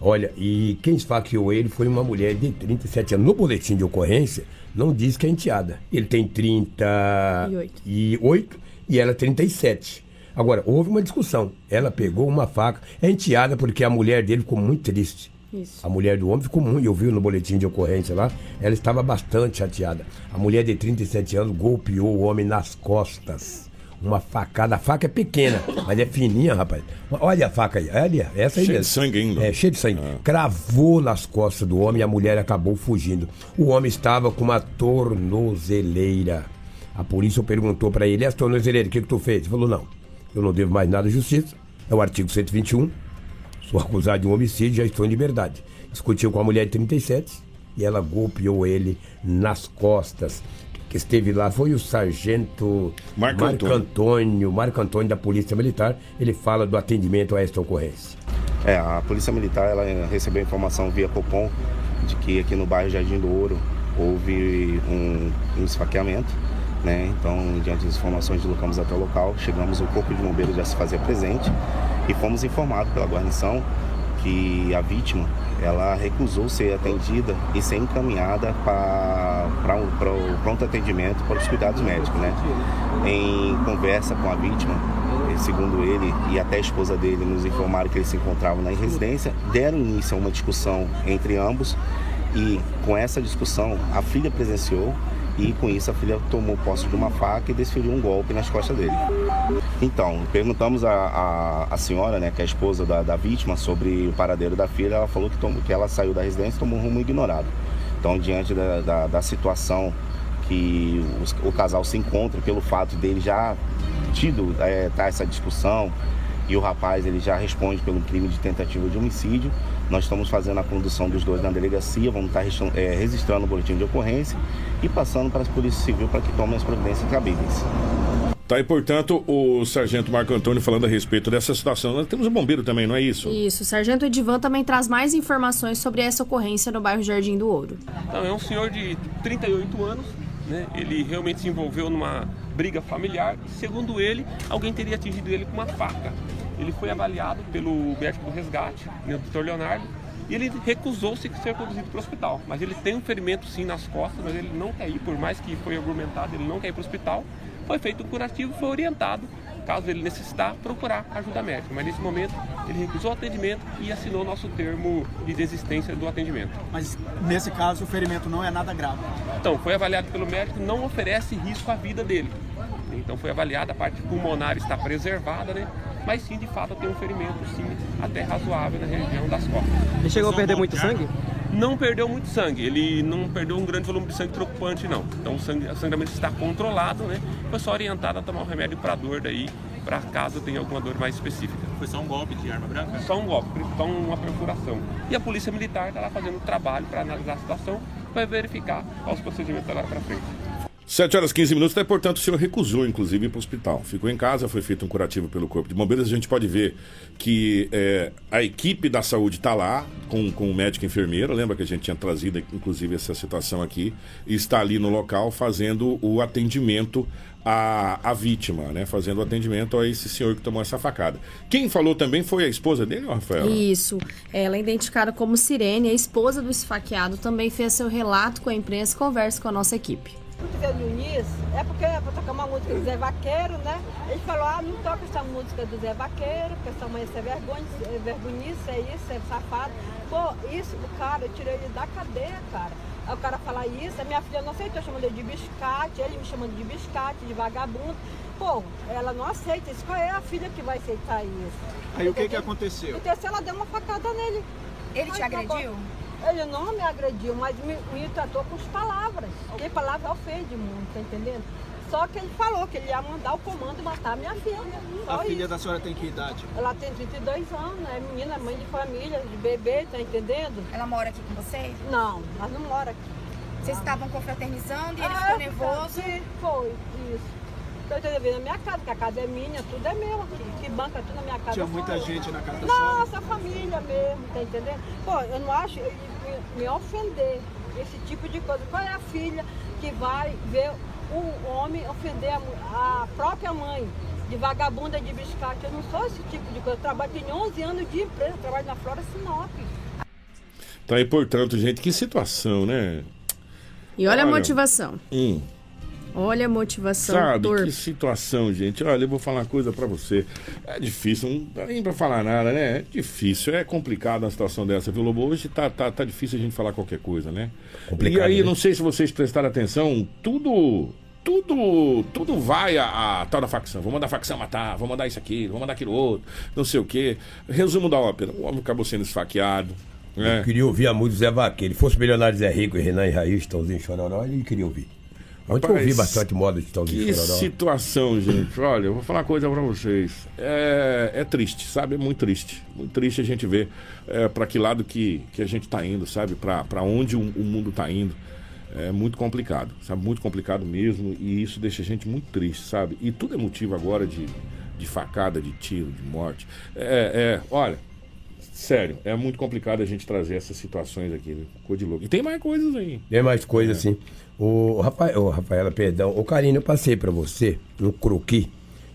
Olha, e quem esfaqueou ele foi uma mulher de 37 anos. No boletim de ocorrência, não diz que é enteada. Ele tem 38 e ela 37. Agora, houve uma discussão. Ela pegou uma faca, é enteada porque a mulher dele ficou muito triste. Isso. A mulher do homem ficou muito, eu vi no boletim de ocorrência lá, ela estava bastante chateada. A mulher de 37 anos golpeou o homem nas costas. Uma facada, a faca é pequena, mas é fininha, rapaz. Olha a faca aí, olha, essa aí Cheio de sangue ainda. É, cheio de sangue. Cravou nas costas do homem e a mulher acabou fugindo. O homem estava com uma tornozeleira. A polícia perguntou para ele, e as tornozeleiras, o que, que tu fez? Ele falou, não, eu não devo mais nada à justiça. É o artigo 121. Sou acusado de um homicídio, já estou em liberdade. Discutiu com a mulher de 37 e ela golpeou ele nas costas. Que esteve lá foi o sargento Marco Antônio. Antônio, Marco Antônio da Polícia Militar. Ele fala do atendimento a esta ocorrência. É, a Polícia Militar ela recebeu informação via Copom de que aqui no bairro Jardim do Ouro houve um, um esfaqueamento. Né? Então, diante das informações, deslocamos até o local. Chegamos, o Corpo de Bombeiros já se fazia presente e fomos informados pela guarnição que a vítima ela recusou ser atendida e ser encaminhada para o pronto atendimento para os cuidados médicos. Né? Em conversa com a vítima, eh, segundo ele e até a esposa dele nos informaram que eles se encontravam na residência, deram início a uma discussão entre ambos e com essa discussão a filha presenciou e com isso a filha tomou posse de uma faca e desferiu um golpe nas costas dele. Então, perguntamos a senhora, né, que é a esposa da, da vítima, sobre o paradeiro da filha. Ela falou que, tomou, que ela saiu da residência e tomou um rumo ignorado. Então, diante da, da, da situação que os- o casal se encontre pelo fato dele já tido é, tá essa discussão e o rapaz ele já responde pelo crime de tentativa de homicídio. Nós estamos fazendo a condução dos dois na delegacia, vamos estar é, registrando o boletim de ocorrência e passando para a Polícia Civil para que tomem as providências cabíveis. Tá aí, portanto, o sargento Marco Antônio falando a respeito dessa situação. Nós temos um bombeiro também, não é isso? Isso, o Sargento Edivan também traz mais informações sobre essa ocorrência no bairro Jardim do Ouro. Então, é um senhor de 38 anos, né? Ele realmente se envolveu numa briga familiar e, segundo ele, alguém teria atingido ele com uma faca. Ele foi avaliado pelo médico do resgate, né, o Dr. Leonardo, e ele recusou-se ser conduzido para o hospital. Mas ele tem um ferimento sim nas costas, mas ele não quer ir, por mais que foi argumentado, ele não quer ir para o hospital. Foi feito um curativo, foi orientado, caso ele necessitar, procurar ajuda médica. Mas nesse momento ele recusou o atendimento e assinou nosso termo de desistência do atendimento. Mas nesse caso o ferimento não é nada grave. Então, foi avaliado pelo médico, não oferece risco à vida dele. Então, foi avaliada, a parte pulmonar está preservada, né? Mas sim, de fato, tem um ferimento, sim, até razoável na região das costas. Ele chegou a perder muito sangue? Não perdeu muito sangue, ele não perdeu um grande volume de sangue preocupante, não. Então, o, sangue, o sangramento está controlado, né? Foi só orientado a tomar um remédio para dor daí, para caso tenha alguma dor mais específica. Foi só um golpe de arma branca? Só um golpe, só uma perfuração. E a Polícia Militar está lá fazendo o trabalho para analisar a situação, vai verificar os procedimentos agora para frente. 7 horas e 15 minutos, daí, portanto, o senhor recusou, inclusive, ir para o hospital. Ficou em casa, foi feito um curativo pelo Corpo de Bombeiros. A gente pode ver que é, a equipe da saúde está lá, com, com o médico e enfermeiro. Lembra que a gente tinha trazido, inclusive, essa situação aqui. Está ali no local fazendo o atendimento à, à vítima, né? Fazendo o atendimento a esse senhor que tomou essa facada. Quem falou também foi a esposa dele, Rafael? Isso. Ela é identificada como Sirene, a esposa do esfaqueado, também fez seu relato com a imprensa e conversa com a nossa equipe. Zé Dionísio, é porque é pra tocar uma música do Zé Vaqueiro, né? Ele falou, ah, não toca essa música do Zé Vaqueiro, porque essa mãe é vergonha, é vergonhice, é isso, é safado. Pô, isso, o cara, eu tirei ele da cadeia, cara. Aí o cara fala isso, a minha filha não aceitou, chamando ele de biscate, ele me chamando de biscate, de vagabundo. Pô, ela não aceita isso. Qual é a filha que vai aceitar isso? Aí o que que aconteceu? Aconteceu, ela deu uma facada nele. Ele te Aí, tá agrediu? Ele não me agrediu, mas me, me tratou com as palavras. Porque palavra ofende muito, tá entendendo? Só que ele falou que ele ia mandar o comando matar minha filha. Só A filha isso. da senhora tem que idade? Ela tem 32 anos, é menina, mãe de família, de bebê, tá entendendo? Ela mora aqui com você? Não, ela não mora aqui. Vocês estavam confraternizando e ele Ah, ficou nervoso? Sim, foi, isso. Tô entendendo na minha casa, porque a casa é minha, tudo é meu aqui. Que banca tudo na minha casa. Tinha muita eu. gente na casa da senhora? Nossa, família mesmo, tá entendendo? Pô, eu não acho ele me, me ofender esse tipo de coisa. Qual é a filha que vai ver o homem ofender a, a própria mãe? De vagabunda, de biscate. Eu não sou esse tipo de coisa. Eu trabalho, tenho 11 anos de empresa, eu trabalho na Flora Sinop. Tá aí, portanto, gente, que situação, né? E olha, a Olha. motivação. Hum. Olha a motivação Sabe, torpe. que situação, gente. Olha, eu vou falar uma coisa pra você. É difícil, não dá nem pra falar nada, né? É difícil, é complicado uma situação dessa, viu, Lobo? Hoje tá, tá, tá difícil a gente falar qualquer coisa, né? Complicado, e aí, né? não sei se vocês prestaram atenção, tudo. Tudo, tudo vai a, a tal da facção. Vou mandar a facção matar, vou mandar isso aqui, vou mandar aquilo outro, não sei o quê. Resumo da ópera: o homem acabou sendo esfaqueado. né? Eu queria ouvir a música do Zé Vaqueiro. Ele fosse milionário Zé Rico e Renan e Raiz, Tãozinho Chororó, ele queria ouvir. Ontem eu ouvi bastante moda de Tãozinho Que situação, gente. Olha, eu vou falar uma coisa pra vocês. É, é triste, sabe? É muito triste. Muito triste a gente ver é, para que lado que, que a gente tá indo, sabe? Pra pra onde o, o mundo tá indo. É muito complicado, sabe? Muito complicado mesmo. E isso deixa a gente muito triste, sabe? E tudo é motivo agora de, de facada, de tiro, de morte. É, é, olha, sério, é muito complicado a gente trazer essas situações aqui, viu? Coisa de louco. E tem mais coisas aí. Tem mais coisa assim. O Rafael, o Rafaela, perdão. O Karine, eu passei pra você um croqui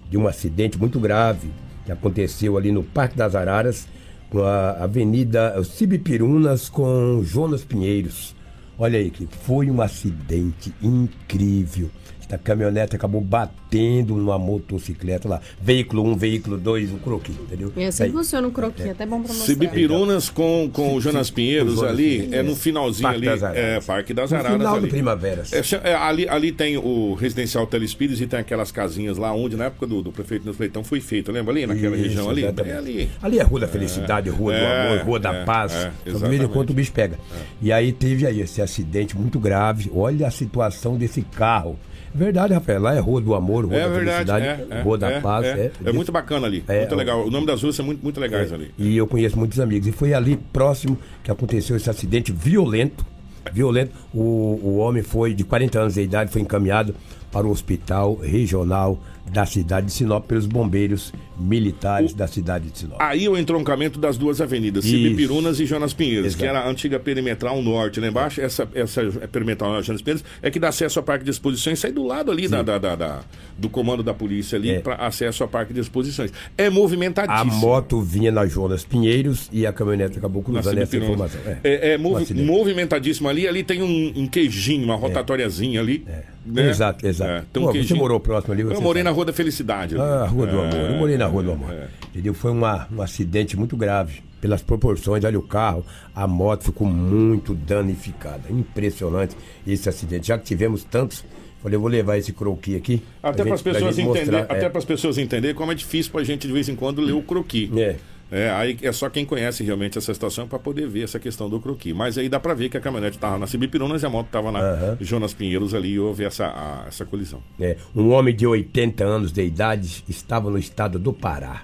de um acidente muito grave que aconteceu ali no Parque das Araras, com a Avenida Cibipirunas com Jonas Pinheiros. Olha aí que foi um acidente incrível. Da caminhonete acabou batendo numa motocicleta lá. Veículo 1, veículo 2, o croquis, entendeu? E assim Aí- funciona o croquis, até bom pra mostrar. Cibipirunas com, com o Jonas Pinheiros ali, Pinheiros. é no finalzinho Parque ali, das Araras. é Parque das No Araras. final ali. do Primavera. É, é, ali, ali tem o residencial Telespires e tem aquelas casinhas lá onde, na época do, do prefeito Nilson Leitão, foi feito, lembra ali, naquela Isso, região ali? É ali. Ali é Rua da Felicidade, Rua do É, Amor, Rua da é, Paz. é, então, de quando o bicho pega. E aí teve aí esse acidente muito grave. Olha a situação desse carro. Verdade, Rafael, lá é Rua do Amor, Rua É da verdade, Felicidade, é, é, Rua da é, Paz. É, é muito bacana ali, É, muito legal. O nome das ruas são muito, muito legais ali. E eu conheço muitos amigos. E foi ali próximo que aconteceu esse acidente violento. Violento. O, o homem foi de 40 anos de idade, foi encaminhado para o hospital regional da cidade de Sinop pelos bombeiros militares da cidade de Sinop. Aí o entroncamento das duas avenidas. Cibipirunas e Jonas Pinheiros, Exato. que era a antiga perimetral norte, lá embaixo. Essa, essa perimetral Jonas Pinheiros é que dá acesso ao parque de exposições, sai do lado ali da, da- da- da- do comando da polícia ali, para acesso ao parque de exposições. É A movimentadíssimo. moto vinha na Jonas Pinheiros e a caminhonete acabou cruzando essa informação. É, é Um movi- acidente. movimentadíssimo ali. Ali tem um, um queijinho, uma rotatóriazinha ali. né? Exato, exato. É, tem um Pô, você morou próximo ali? Eu você morei sabe. na Rua da Felicidade. ali. Ah, Rua do É, Amor. Eu morei na Rua do Amor. é. Entendeu? Foi uma, um acidente muito grave. Pelas proporções, olha o carro, a moto ficou muito danificada. Impressionante esse acidente. Já que tivemos tantos, falei, eu vou levar esse croquis aqui. Até para as pessoas gente entender, mostrar, até é. para as pessoas entenderem como é difícil para a gente de vez em quando ler o croquis. É. É, aí é só quem conhece realmente essa situação para poder ver essa questão do croquis. Mas aí dá para ver que a caminhonete estava na Cibipirunas e a moto estava na Jonas Pinheiros ali e houve essa, a- essa colisão. É, um homem de 80 anos de idade estava no estado do Pará.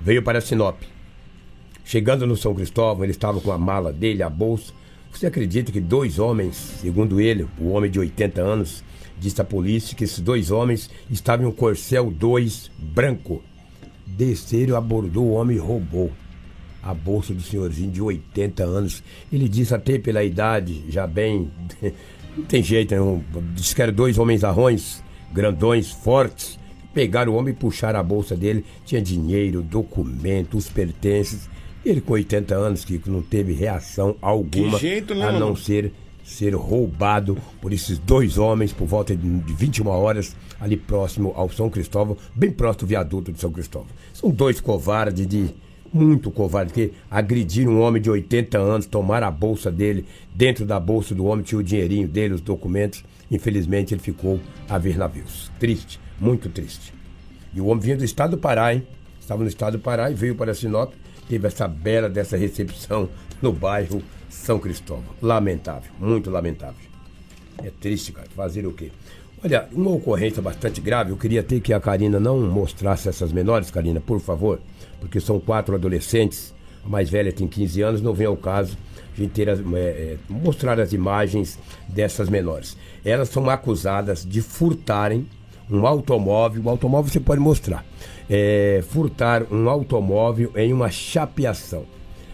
Veio para Sinop. Chegando no São Cristóvão, ele estava com a mala dele, a bolsa. Você acredita que dois homens, segundo ele, o homem de 80 anos, disse à polícia que esses dois homens estavam em um Corcel 2 branco. Desceram, abordou o homem e roubou a bolsa do senhorzinho de 80 anos. Ele disse até pela idade, já bem. Não tem jeito, não. Diz que eram dois homens arrões, grandões, fortes. Pegaram o homem e puxaram a bolsa dele. Tinha dinheiro, documentos, pertences. Ele com 80 anos, que não teve reação alguma. jeito, né, A não ser ser roubado por esses dois homens por volta de de 21 horas ali próximo ao São Cristóvão, bem próximo do viaduto de São Cristóvão. São dois covardes de muito covardes que agrediram um homem de 80 anos, tomaram a bolsa dele, dentro da bolsa do homem tinha o dinheirinho dele, os documentos. Infelizmente ele ficou a ver navios. Triste, muito triste. E o homem vinha do estado do Pará, hein? Estava no estado do Pará e veio para Sinop. Teve essa bela dessa recepção no bairro São Cristóvão. Lamentável, muito lamentável. É triste, cara. Fazer o quê? Olha, uma ocorrência bastante grave. Eu queria ter que a Karina não mostrasse essas menores, Karina, por favor. Porque são quatro adolescentes. A mais velha tem 15 anos. Não vem ao caso gente ter as- é, é, mostrar as imagens dessas menores. Elas são acusadas de furtarem um automóvel. O automóvel você pode mostrar. É, furtar um automóvel em uma chapeação.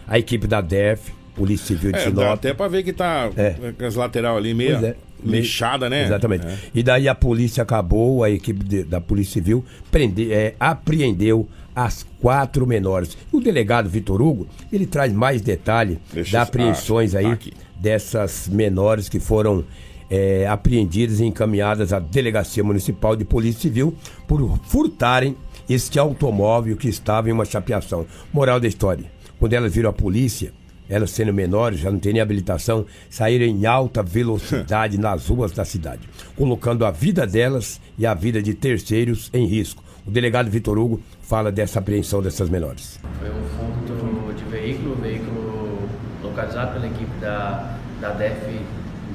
A equipe da DEF, Polícia Civil de É, Sinop. dá até para ver que tá com as lateral ali meio é. lixada, né? Exatamente. É. E daí a polícia acabou, a equipe de- da Polícia Civil prende, é, apreendeu as quatro menores. O delegado Vitor Hugo, ele traz mais detalhe das apreensões ah, aí tá aqui. dessas menores que foram é, apreendidas e encaminhadas à Delegacia Municipal de Polícia Civil por furtarem este automóvel que estava em uma chapeação. Moral da história: quando elas viram a polícia, elas sendo menores, já não têm nem habilitação, saíram em alta velocidade nas ruas da cidade, colocando a vida delas e a vida de terceiros em risco. O delegado Vitor Hugo fala dessa apreensão dessas menores. Foi um furto de veículo, veículo localizado pela equipe da, da DEF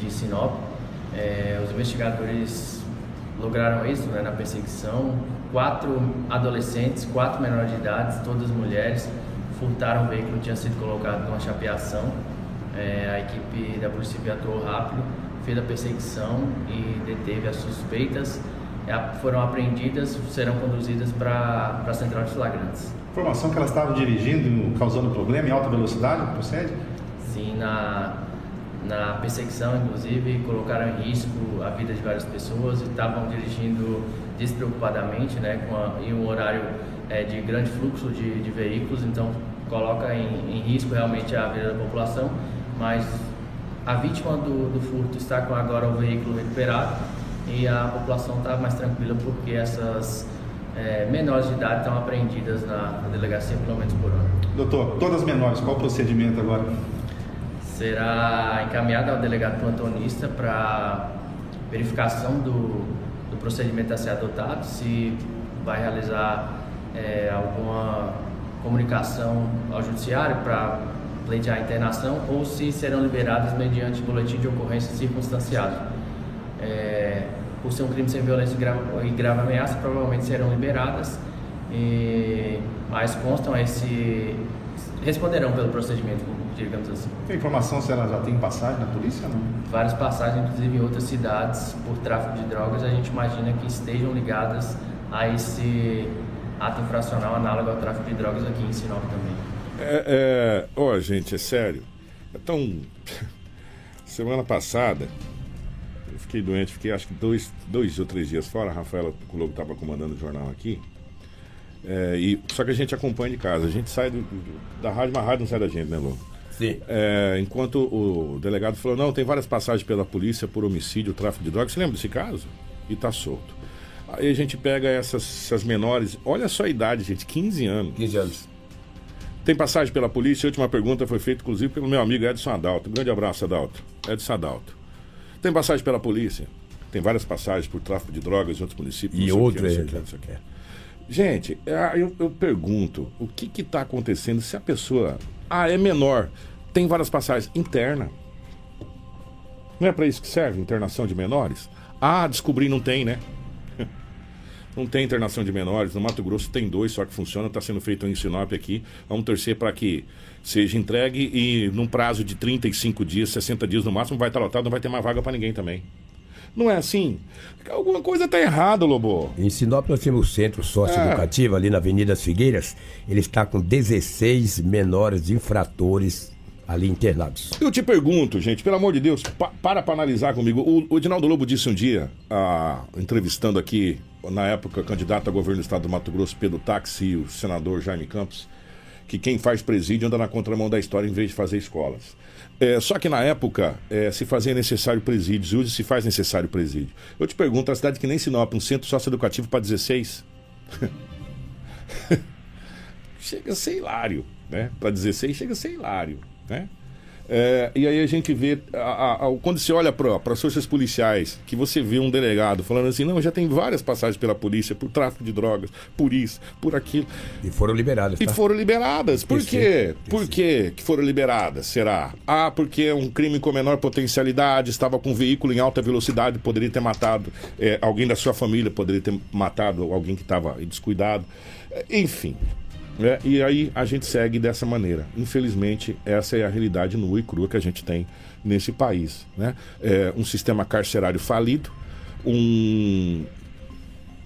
de Sinop. É, os investigadores lograram isso né, na perseguição. Quatro adolescentes, quatro menores de idade, todas mulheres, furtaram o veículo, tinha sido colocado numa chapeação. É, a equipe da Polícia Civil atuou rápido, fez a perseguição e deteve as suspeitas. É, foram apreendidas, serão conduzidas para a central de flagrantes. Informação que elas estavam dirigindo, causando problema em alta velocidade, procede? Sim, na, na perseguição, inclusive, colocaram em risco a vida de várias pessoas e estavam dirigindo despreocupadamente, né, com a, em um horário é, de grande fluxo de, de veículos, então coloca em, em risco realmente a vida da população, mas a vítima do, do furto está com agora o veículo recuperado e a população está mais tranquila porque essas é, menores de idade estão apreendidas na, na delegacia pelo menos por ano. Doutor, todas menores, qual o procedimento agora? Será encaminhada ao delegado plantonista para verificação do, do procedimento a ser adotado, se vai realizar é, alguma comunicação ao judiciário para pleitear a internação ou se serão liberadas mediante boletim de ocorrência circunstanciado. É, por ser um crime sem violência e grave, e grave ameaça, provavelmente serão liberadas, e, mas constam esse. responderão pelo procedimento, digamos assim. Tem informação se ela já tem passagem na polícia não? Várias passagens, inclusive em outras cidades, por tráfico de drogas, a gente imagina que estejam ligadas a esse ato infracional análogo ao tráfico de drogas aqui em Sinop também. É, é... Ó, gente, é sério. Então, semana passada, eu fiquei doente, fiquei acho que dois, dois ou três dias fora. A Rafaela Culogo estava comandando o jornal aqui. É, e, só que a gente acompanha de casa. A gente sai do, do- da rádio, mas a rádio não sai da gente, né, Lô? Sim. É, enquanto o delegado falou, não, tem várias passagens pela polícia por homicídio, tráfico de drogas. Você lembra desse caso? E tá solto. Aí a gente pega essas, essas menores, olha só a idade, gente, 15 anos. 15 anos. Tem passagem pela polícia? A última pergunta foi feita, inclusive, pelo meu amigo Edson Adalto. Um grande abraço, Adalto. Edson Adalto. Tem passagem pela polícia? Tem várias passagens por tráfico de drogas em outros municípios. E outro, é. Gente, é, eu, eu pergunto, o que está acontecendo se a pessoa. Ah, é menor. Tem várias passagens. Interna. Não é para isso que serve internação de menores? Ah, descobri, não tem, né? Não tem internação de menores. No Mato Grosso tem dois, só que funciona. Está sendo feito em Sinop aqui. Vamos torcer para que seja entregue e num prazo de 35 dias, 60 dias no máximo, vai estar lotado, não vai ter mais vaga para ninguém também. Não é assim? Alguma coisa está errada, Lobo. Em Sinop nós temos o centro socioeducativo ali na Avenida das Figueiras. Ele está com 16 menores infratores ali internados. Eu te pergunto, gente, pelo amor de Deus, pa- para para analisar comigo. O, o Edinaldo Lobo disse um dia, ah, entrevistando aqui, na época, candidato a governo do estado do Mato Grosso, Pedro Táxi e o senador Jaime Campos, que quem faz presídio anda na contramão da história em vez de fazer escolas. É, só que na época é, se fazia necessário presídios, hoje se faz necessário presídio. Eu te pergunto, a cidade que nem Sinop, um centro socioeducativo para 16? chega a ser hilário, né? Para 16 chega a ser hilário, né? É, e aí a gente vê, a- a- quando você olha para as forças policiais, que você vê um delegado falando assim, não, já tem várias passagens pela polícia por tráfico de drogas, por isso, por aquilo. E foram liberadas. E tá? foram liberadas. Por quê? Por quê que foram liberadas? Será? Ah, porque é um crime com menor potencialidade, estava com um veículo em alta velocidade, poderia ter matado é, alguém da sua família, poderia ter matado alguém que estava descuidado. É, Enfim. Né? E aí a gente segue dessa maneira. Infelizmente, essa é a realidade nua e crua que a gente tem nesse país. Né? É um sistema carcerário falido, um,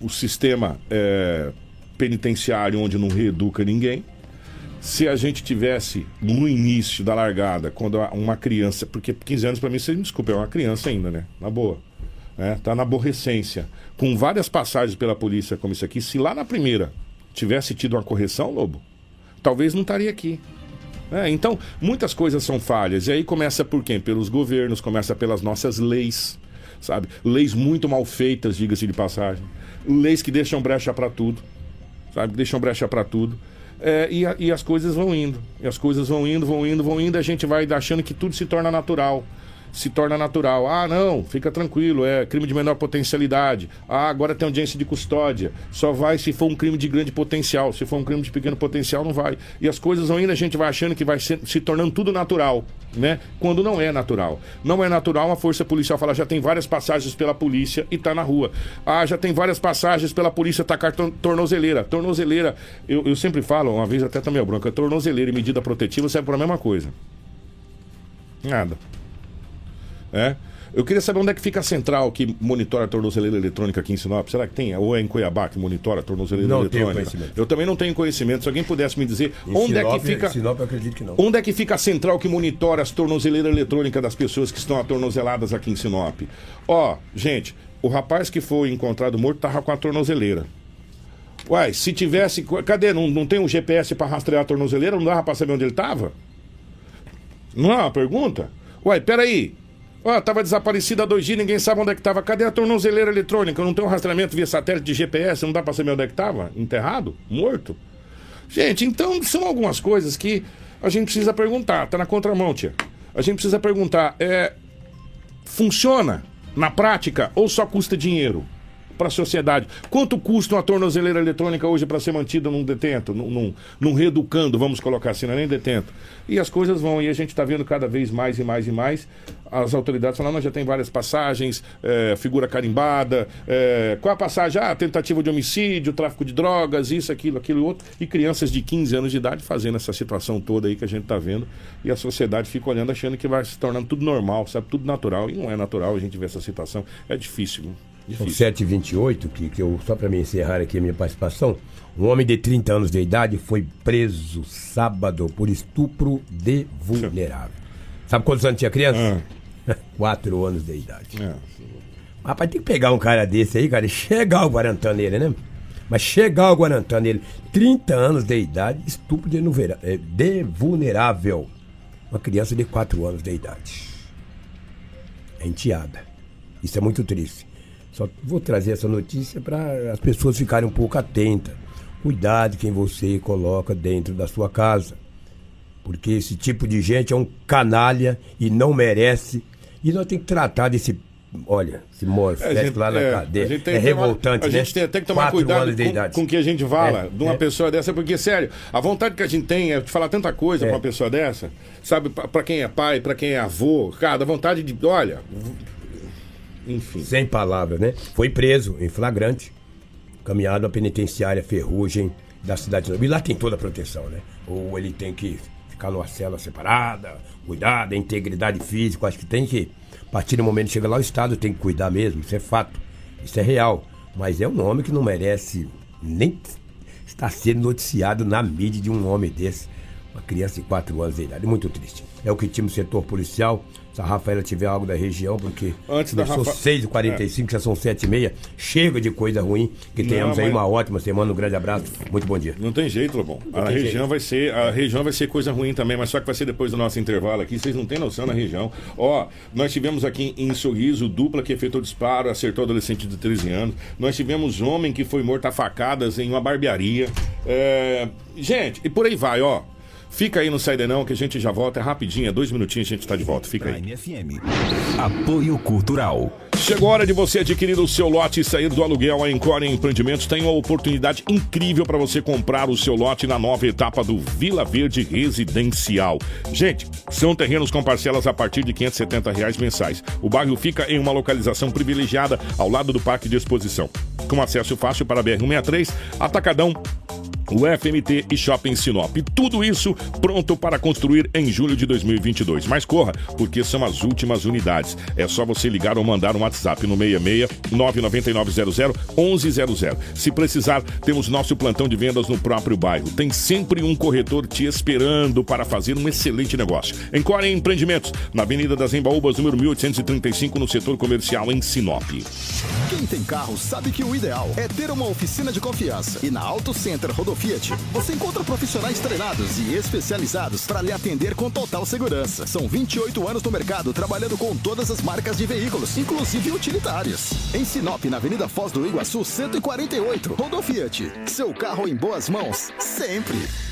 sistema é, penitenciário onde não reeduca ninguém. Se a gente tivesse no início da largada, quando uma criança, porque 15 anos para mim, você me desculpa, é uma criança ainda, né? Na boa. Né? Tá na aborrecência. Com várias passagens pela polícia como isso aqui, se lá na primeira tivesse tido uma correção, Lobo, talvez não estaria aqui. É, então, muitas coisas são falhas. E aí começa por quem? Pelos governos, começa pelas nossas leis, sabe? Leis muito mal feitas, diga-se de passagem. Leis que deixam brecha para tudo, sabe? Deixam brecha para tudo. É, e, a- e as coisas vão indo. E as coisas vão indo, vão indo, vão indo. A gente vai achando que tudo se torna natural. Se torna natural. Ah, não, fica tranquilo, é crime de menor potencialidade. Ah, agora tem audiência de custódia. Só vai se for um crime de grande potencial. Se for um crime de pequeno potencial, não vai. E as coisas indo, a gente vai achando que vai ser- se tornando tudo natural, né? Quando não é natural. Não é natural, a força policial fala, já tem várias passagens pela polícia e tá na rua. Ah, já tem várias passagens pela polícia, tá cartão tornozeleira. Tornozeleira, eu, eu sempre falo, uma vez até também bronca, tornozeleira e medida protetiva serve para a mesma coisa. Nada. É? Eu queria saber onde é que fica a central que monitora a tornozeleira eletrônica aqui em Sinop. Será que tem? Ou é em Cuiabá que monitora a tornozeleira Não tenho eletrônica? conhecimento. Eu também não tenho conhecimento. Se alguém pudesse me dizer Em onde é Sinop, que fica. Sinop eu acredito que não. Onde é que fica a central que monitora as tornozeleiras eletrônicas das pessoas que estão atornozeladas aqui em Sinop? Ó, gente, o rapaz que foi encontrado morto tava com a tornozeleira. Uai, se tivesse. Cadê? Não, não tem um GPS para rastrear a tornozeleira? Não dava pra saber onde ele tava? Não é uma pergunta? Uai, peraí. Ó, tava desaparecida há dois dias, ninguém sabe onde é que tava. Cadê a tornozeleira eletrônica? Não tem um rastreamento via satélite de GPS, não dá pra saber onde é que tava? Enterrado? Morto? Gente, então são algumas coisas que a gente precisa perguntar. Tá na contramão, tia. A gente precisa perguntar, é, funciona na prática ou só custa dinheiro para a sociedade? Quanto custa uma tornozeleira eletrônica hoje para ser mantida num detento, num, num, num reeducando, vamos colocar assim, não é nem detento? E as coisas vão, e a gente está vendo cada vez mais e mais e mais as autoridades falando, nós já tem várias passagens, é, figura carimbada, é, qual a passagem? Ah, tentativa de homicídio, tráfico de drogas, isso, aquilo, aquilo outro, e crianças de 15 anos de idade fazendo essa situação toda aí que a gente está vendo, e a sociedade fica olhando achando que vai se tornando tudo normal, sabe, tudo natural, e não é natural a gente ver essa situação, é difícil. viu? São Difícil. 7h28, que, que eu, só para me encerrar aqui a minha participação, um homem de 30 anos de idade foi preso sábado por estupro de vulnerável. Sabe quantos anos tinha criança? Quatro anos de idade. É. Rapaz, tem que pegar um cara desse aí, cara, e chegar o Guarantã nele, né? Mas chegar o Guarantã nele, 30 anos de idade, estupro de, nuvera- é, de vulnerável. Uma criança de 4 anos de idade. É enteada. Isso é muito triste. Só vou trazer essa notícia para as pessoas ficarem um pouco atentas. Cuidado quem você coloca dentro da sua casa. Porque esse tipo de gente é um canalha e não merece. E nós temos que tratar desse. Olha, esse É, morfete a lá na é, cadeia. a é tomar- revoltante, a né? gente tem, tem que tomar Quatro cuidado com, com o que a gente fala É, de uma é. pessoa dessa, porque, sério, a vontade que a gente tem é de falar tanta coisa É. pra uma pessoa dessa, sabe, pra, pra quem é pai, pra quem é avô, cara, dá vontade de, olha, enfim. Sem palavras, né? Foi preso em flagrante, caminhado à penitenciária Ferrugem da cidade de. E lá tem toda a proteção, né? Ou ele tem que ficar numa cela separada, cuidar da integridade física. Acho que tem que, a partir do momento que chega lá, o Estado tem que cuidar mesmo. Isso é fato. Isso é real. Mas é um homem que não merece nem estar sendo noticiado na mídia de um homem desse. Uma criança de 4 anos de idade. Muito triste. É o que tinha no setor policial. Se a Rafaela tiver algo da região, porque Antes da começou Rafa- 6h45, já são 7h30. Chega de coisa ruim. Que Não, tenhamos aí mas- uma ótima semana. Um grande abraço. Muito bom dia. Não tem jeito, Lobão. A região jeito. vai ser, a região vai ser coisa ruim também, mas só que vai ser depois do nosso intervalo aqui. Vocês não têm noção na região. Ó, nós tivemos aqui em Sorriso dupla que efetuou disparo, acertou adolescente de 13 anos. Nós tivemos homem que foi morto a facadas em uma barbearia. É, Gente, e por aí vai, ó. Fica aí, não sai daí não, que a gente já volta. É rapidinho, é dois minutinhos a gente tá de volta. Fica aí. Apoio Cultural. Chegou a hora de você adquirir o seu lote e sair do aluguel. A Encore Empreendimentos tem uma oportunidade incrível para você comprar o seu lote na nova etapa do Vila Verde Residencial. Gente, são terrenos com parcelas a partir de 570 reais mensais. O bairro fica em uma localização privilegiada ao lado do Parque de Exposição. Com acesso fácil para a BR-163, Atacadão, o FMT e Shopping Sinop. Tudo isso pronto para construir em julho de 2022. Mas corra, porque são as últimas unidades. É só você ligar ou mandar um WhatsApp no 66 99900 1100. Se precisar, temos nosso plantão de vendas no próprio bairro. Tem sempre um corretor te esperando para fazer um excelente negócio. Encore Empreendimentos, na Avenida das Embaúbas, número 1835, no setor comercial em Sinop. Quem tem carro sabe que o ideal é ter uma oficina de confiança. E na Auto Center Rodo Fiat, você encontra profissionais treinados e especializados para lhe atender com total segurança. São 28 anos no mercado trabalhando com todas as marcas de veículos, inclusive utilitários. Em Sinop, na Avenida Foz do Iguaçu, 148, Rodo Fiat. Seu carro em boas mãos, sempre.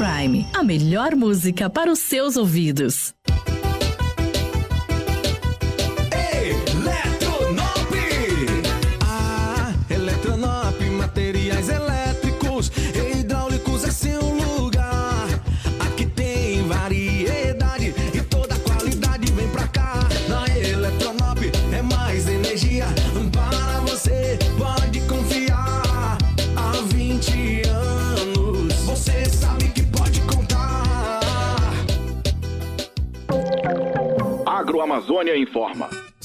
Prime, a melhor música para os seus ouvidos. Agroamazônia informa.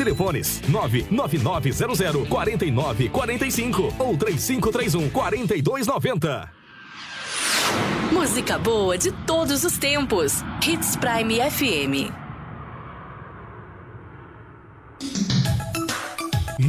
Telefones 99900 4945 ou 3531 4290. Música boa de todos os tempos. Hits Prime FM.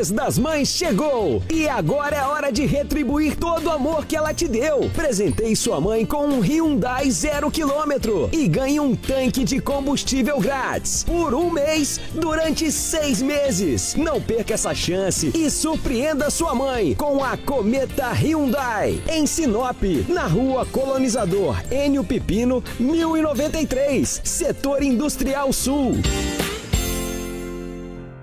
Mês das Mães chegou e agora é hora de retribuir todo o amor que ela te deu. Presentei sua mãe com um Hyundai zero quilômetro e ganhe um tanque de combustível grátis por um mês durante seis meses. Não perca essa chance e surpreenda sua mãe com a Cometa Hyundai em Sinop, na Rua Colonizador Enio Pipino, 1093, Setor Industrial Sul.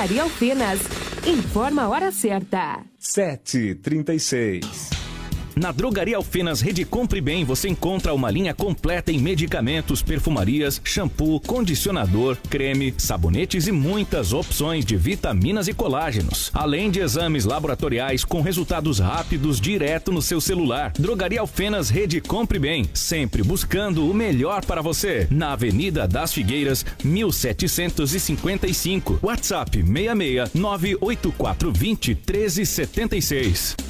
Drogaria Alfenas. Informa a hora certa. 736. Na Drogaria Alfenas Rede Compre Bem você encontra uma linha completa em medicamentos, perfumarias, shampoo, condicionador, creme, sabonetes e muitas opções de vitaminas e colágenos. Além de exames laboratoriais com resultados rápidos direto no seu celular. Drogaria Alfenas Rede Compre Bem, sempre buscando o melhor para você. Na Avenida das Figueiras, 1755. WhatsApp 66 98420 1376.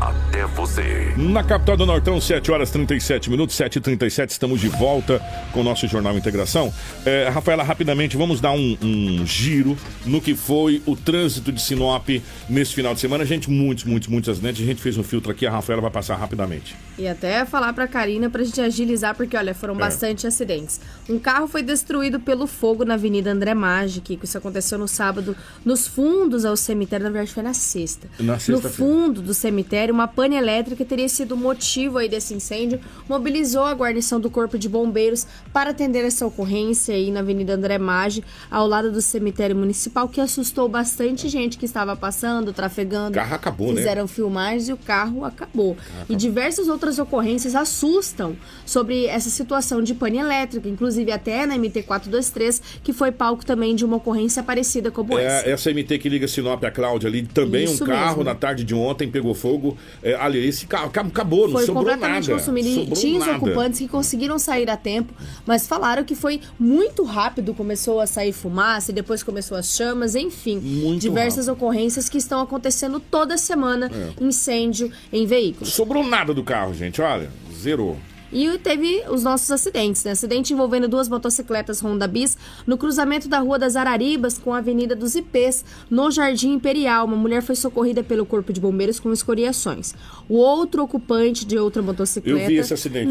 até você. Na capital do Nortão, 7 horas 37 minutos, 7 h 37 estamos de volta com o nosso Jornal Integração. É, Rafaela, rapidamente, vamos dar um, um giro no que foi o trânsito de Sinop nesse final de semana. Gente, muitos, muitos, muitos acidentes. A gente fez um filtro aqui, a Rafaela vai passar rapidamente. E até falar pra Karina pra gente agilizar, porque olha, foram É. bastante acidentes. Um carro foi destruído pelo fogo na Avenida André Maggi, que isso aconteceu no sábado, nos fundos ao cemitério, na verdade foi na sexta. Na no sexta-feira. fundo do cemitério, uma pane elétrica teria sido o motivo aí desse incêndio, mobilizou a guarnição do Corpo de Bombeiros para atender essa ocorrência aí na Avenida André Maggi, ao lado do cemitério municipal, que assustou bastante gente que estava passando, trafegando. O carro acabou, né? Fizeram filmagens e o carro acabou. E diversas outras ocorrências assustam sobre essa situação de pane elétrica, inclusive até na MT-423, que foi palco também de uma ocorrência parecida como essa. É, essa MT que liga Sinop a Cláudia ali, também Isso um carro mesmo. na tarde de ontem pegou fogo é, ali, esse carro acab- acabou, não Foi sobrou completamente nada. consumido. Sobrou tinha os ocupantes que conseguiram sair a tempo, mas falaram que foi muito rápido. Começou a sair fumaça e depois começou as chamas, enfim. diversas ocorrências que estão acontecendo toda semana. É. Incêndio em veículos. Sobrou nada do carro, gente, olha, zerou. E teve os nossos acidentes, né? Acidente envolvendo duas motocicletas Honda Bis no cruzamento da Rua das Araribas com a Avenida dos Ipês, no Jardim Imperial. Uma mulher foi socorrida pelo Corpo de Bombeiros com escoriações. O outro ocupante de outra motocicleta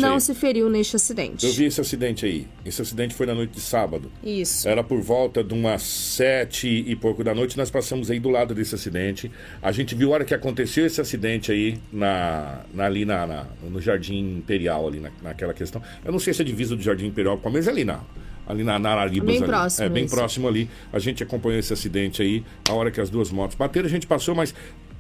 não aí. se feriu neste acidente. Eu vi esse acidente aí. Esse acidente foi na noite de sábado. Isso. Era por volta de umas sete e pouco da noite. Nós passamos aí do lado desse acidente. A gente viu a hora que aconteceu esse acidente aí na, na- ali na, na- no Jardim Imperial, ali na, naquela questão. Eu não sei se é divisa do Jardim Imperial, mas ali na. Ali na, na Araribas. Bem ali. próximo, É, bem isso. próximo ali. A gente acompanhou esse acidente aí. A hora que as duas motos bateram, a gente passou, mas.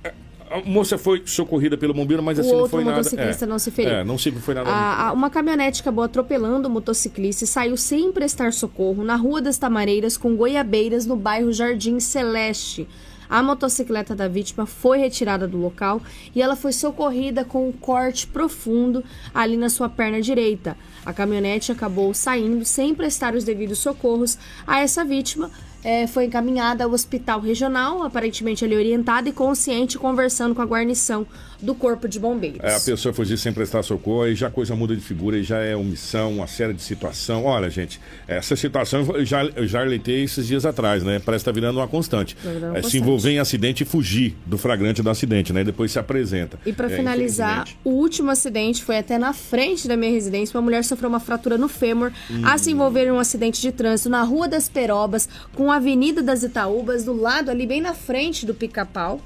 é, A moça foi socorrida pelo bombeiro, mas O assim não foi nada. motociclista é, não se feriu. É, não se foi nada. A- a- uma caminhonete acabou atropelando o motociclista e saiu sem prestar socorro na Rua das Tamareiras com goiabeiras no bairro Jardim Celeste. A motocicleta da vítima foi retirada do local e ela foi socorrida com um corte profundo ali na sua perna direita. A caminhonete acabou saindo sem prestar os devidos socorros a essa vítima. eh, foi encaminhada ao hospital regional, aparentemente ali orientada e consciente, conversando com a guarnição do Corpo de Bombeiros. É, a pessoa fugir sem prestar socorro, aí já a coisa muda de figura, aí já é omissão, uma série de situação. Olha, gente, essa situação eu já, eu já alertei esses dias atrás, né? Parece que tá virando uma constante. Tá virando uma É, se constante. envolver em acidente e fugir do flagrante do acidente, né? E depois se apresenta. E para É, finalizar, o último acidente foi até na frente da minha residência. Uma mulher sofreu uma fratura no fêmur a se envolver em um acidente de trânsito na Rua das Perobas, com a Avenida das Itaúbas, do lado ali, bem na frente do pica-pau.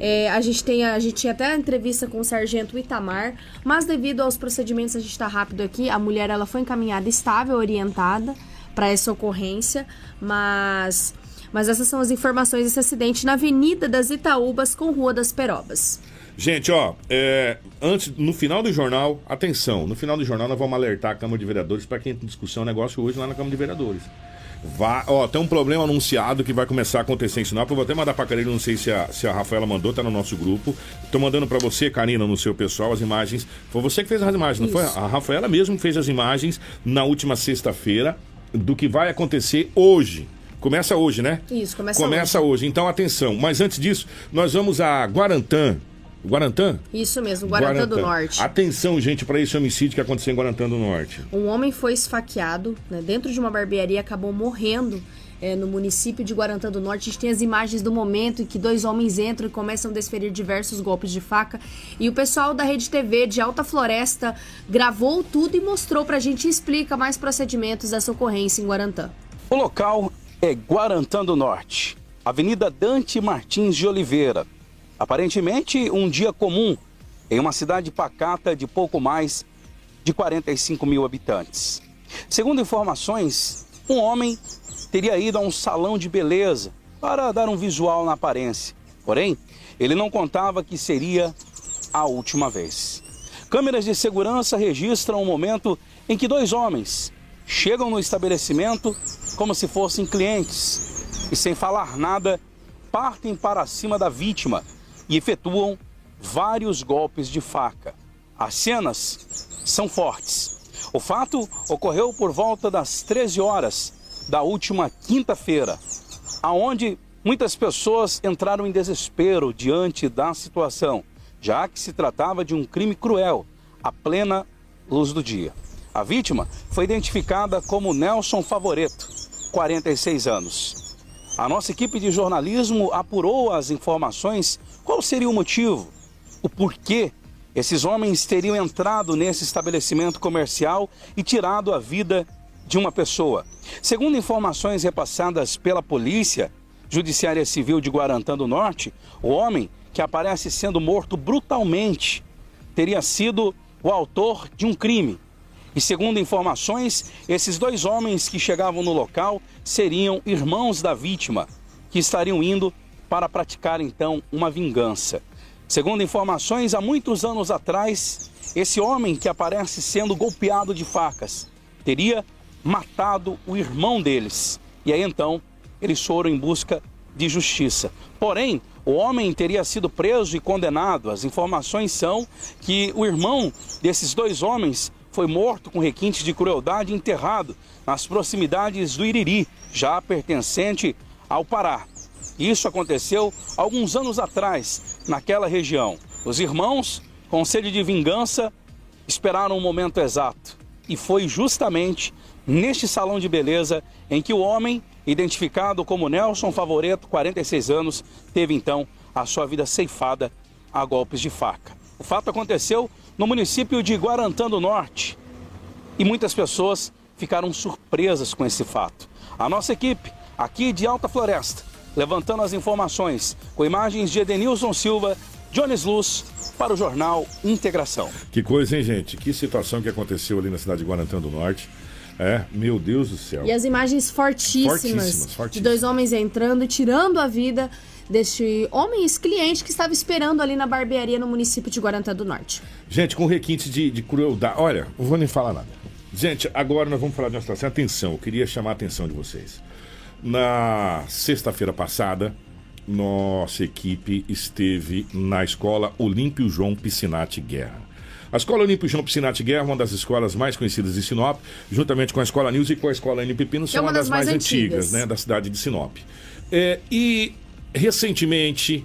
É, a gente tem a, gente tinha até entrevista com o sargento Itamar, mas devido aos procedimentos, a gente está rápido aqui. A mulher ela foi encaminhada estável, orientada para essa ocorrência, mas. Mas essas são as informações desse acidente na Avenida das Itaúbas com Rua das Perobas. Gente, ó, é, antes, no final do jornal, atenção, no final do jornal nós vamos alertar a Câmara de Vereadores para quem tem discussão negócio hoje lá na Câmara de Vereadores. Vá, ó, tem um problema anunciado que vai começar a acontecer em Sinop. Eu vou até mandar pra Karina, não sei se a, se a Rafaela mandou, tá no nosso grupo. Tô mandando pra você, Karina, no seu pessoal, as imagens. Foi você que fez as imagens, não Isso. foi? A Rafaela mesmo fez as imagens na última sexta-feira do que vai acontecer hoje. Começa hoje, né? Isso, começa, Começa hoje. Então, atenção. Mas antes disso, nós vamos a Guarantã. Guarantã? Isso mesmo, Guarantã do Norte. Atenção, gente, para esse homicídio que aconteceu em Guarantã do Norte. Um homem foi esfaqueado né, dentro de uma barbearia e acabou morrendo é, no município de Guarantã do Norte. A gente tem as imagens do momento em que dois homens entram e começam a desferir diversos golpes de faca. E o pessoal da Rede TV de Alta Floresta gravou tudo e mostrou pra gente e explica mais procedimentos dessa ocorrência em Guarantã. O local é Guarantã do Norte, Avenida Dante Martins de Oliveira. Aparentemente, um dia comum em uma cidade pacata de pouco mais de 45 mil habitantes. Segundo informações, um homem teria ido a um salão de beleza para dar um visual na aparência. Porém, ele não contava que seria a última vez. Câmeras de segurança registram o momento em que dois homens chegam no estabelecimento como se fossem clientes e, sem falar nada, partem para cima da vítima e efetuam vários golpes de faca. As cenas são fortes. O fato ocorreu por volta das 13 horas da última quinta-feira, aonde muitas pessoas entraram em desespero diante da situação, já que se tratava de um crime cruel, à plena luz do dia. A vítima foi identificada como Nelson Favoreto, 46 anos. A nossa equipe de jornalismo apurou as informações. Qual seria o motivo? O porquê esses homens teriam entrado nesse estabelecimento comercial e tirado a vida de uma pessoa? Segundo informações repassadas pela Polícia Judiciária Civil de Guarantã do Norte, o homem que aparece sendo morto brutalmente teria sido o autor de um crime. E segundo informações, esses dois homens que chegavam no local seriam irmãos da vítima, que estariam indo para praticar então uma vingança. Segundo informações, há muitos anos atrás, esse homem que aparece sendo golpeado de facas teria matado o irmão deles. E aí então, eles foram em busca de justiça. Porém, O homem teria sido preso e condenado. As informações são que o irmão desses dois homens foi morto com requintes de crueldade e enterrado nas proximidades do Iriri, já pertencente ao Pará. Isso aconteceu alguns anos atrás, naquela região. Os irmãos, com sede de vingança, esperaram o momento exato. E foi justamente neste salão de beleza em que o homem, identificado como Nelson Favoreto, 46 anos, teve então a sua vida ceifada a golpes de faca. O fato aconteceu no município de Guarantã do Norte e muitas pessoas ficaram surpresas com esse fato. A nossa equipe, aqui de Alta Floresta, levantando as informações com imagens de Edenilson Silva, Jones Luz, para o jornal Integração. Que coisa, hein, gente? Que situação que aconteceu ali na cidade de Guarantã do Norte. É, meu Deus do céu. E as imagens fortíssimas, Fortíssimas, de fortíssimas. dois homens entrando e tirando a vida deste homem, esse cliente que estava esperando ali na barbearia no município de Guarantã do Norte. Gente, com requinte de, de crueldade. Olha, não vou nem falar nada. Gente, agora nós vamos falar de uma situação. Atenção, eu queria chamar a atenção de vocês. Na sexta-feira passada, nossa equipe esteve na escola Olímpio João Piscinati Guerra. A escola Olímpio João Piscinati Guerra é uma das escolas mais conhecidas de Sinop, juntamente com a escola News e com a escola N Pepino, são É uma uma das, das mais mais antigas, antigas. né, da cidade de Sinop. É, e recentemente,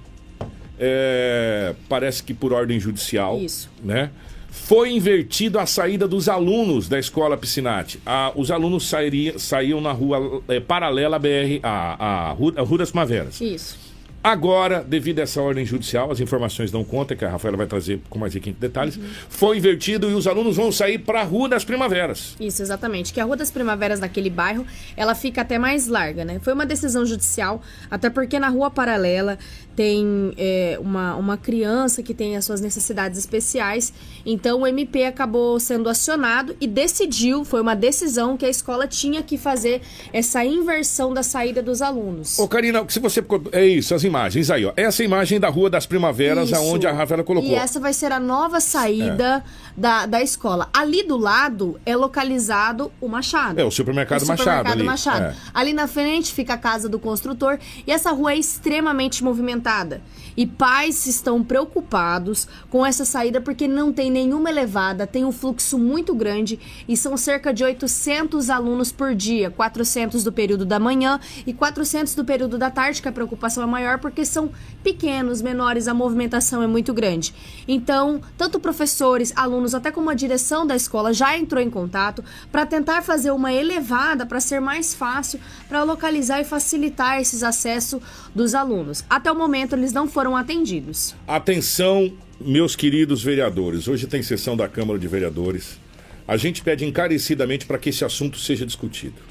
é, parece que por ordem judicial, Isso. né? Foi invertido a saída dos alunos da escola Piscinati. Ah, os alunos sairia, saíam na rua é, paralela à BR, a, a, a Rua das Primaveras. Isso. Agora, devido a essa ordem judicial, as informações dão conta, que a Rafaela vai trazer com mais requinte detalhes, Uhum. foi invertido e os alunos vão sair para a Rua das Primaveras. Isso, exatamente. Que a Rua das Primaveras naquele bairro, ela fica até mais larga, né? Foi uma decisão judicial, até porque na rua paralela tem é, uma, uma criança que tem as suas necessidades especiais. Então o MP acabou sendo acionado e decidiu, foi uma decisão que a escola tinha que fazer essa inversão da saída dos alunos. Ô, Karina, se você. É isso, as imagens aí, ó. Essa é imagem da Rua das Primaveras, Isso. aonde a Rafaela colocou. E essa vai ser a nova saída da, da escola. Ali do lado é localizado o Machado. É, o supermercado O Machado supermercado ali, Machado. é. Ali na frente fica a casa do construtor e essa rua é extremamente movimentada. E pais estão preocupados com essa saída porque não tem nenhuma elevada, tem um fluxo muito grande e são cerca de 800 alunos por dia, 400 do período da manhã e 400 do período da tarde, que a preocupação é maior porque são pequenos, menores, a movimentação é muito grande. Então, tanto professores, alunos, até como a direção da escola já entrou em contato para tentar fazer uma elevada para ser mais fácil para localizar e facilitar esses acessos dos alunos. Até o momento eles não foram atendidos. Atenção, meus queridos vereadores. Hoje tem sessão da Câmara de Vereadores. A gente pede encarecidamente para que esse assunto seja discutido.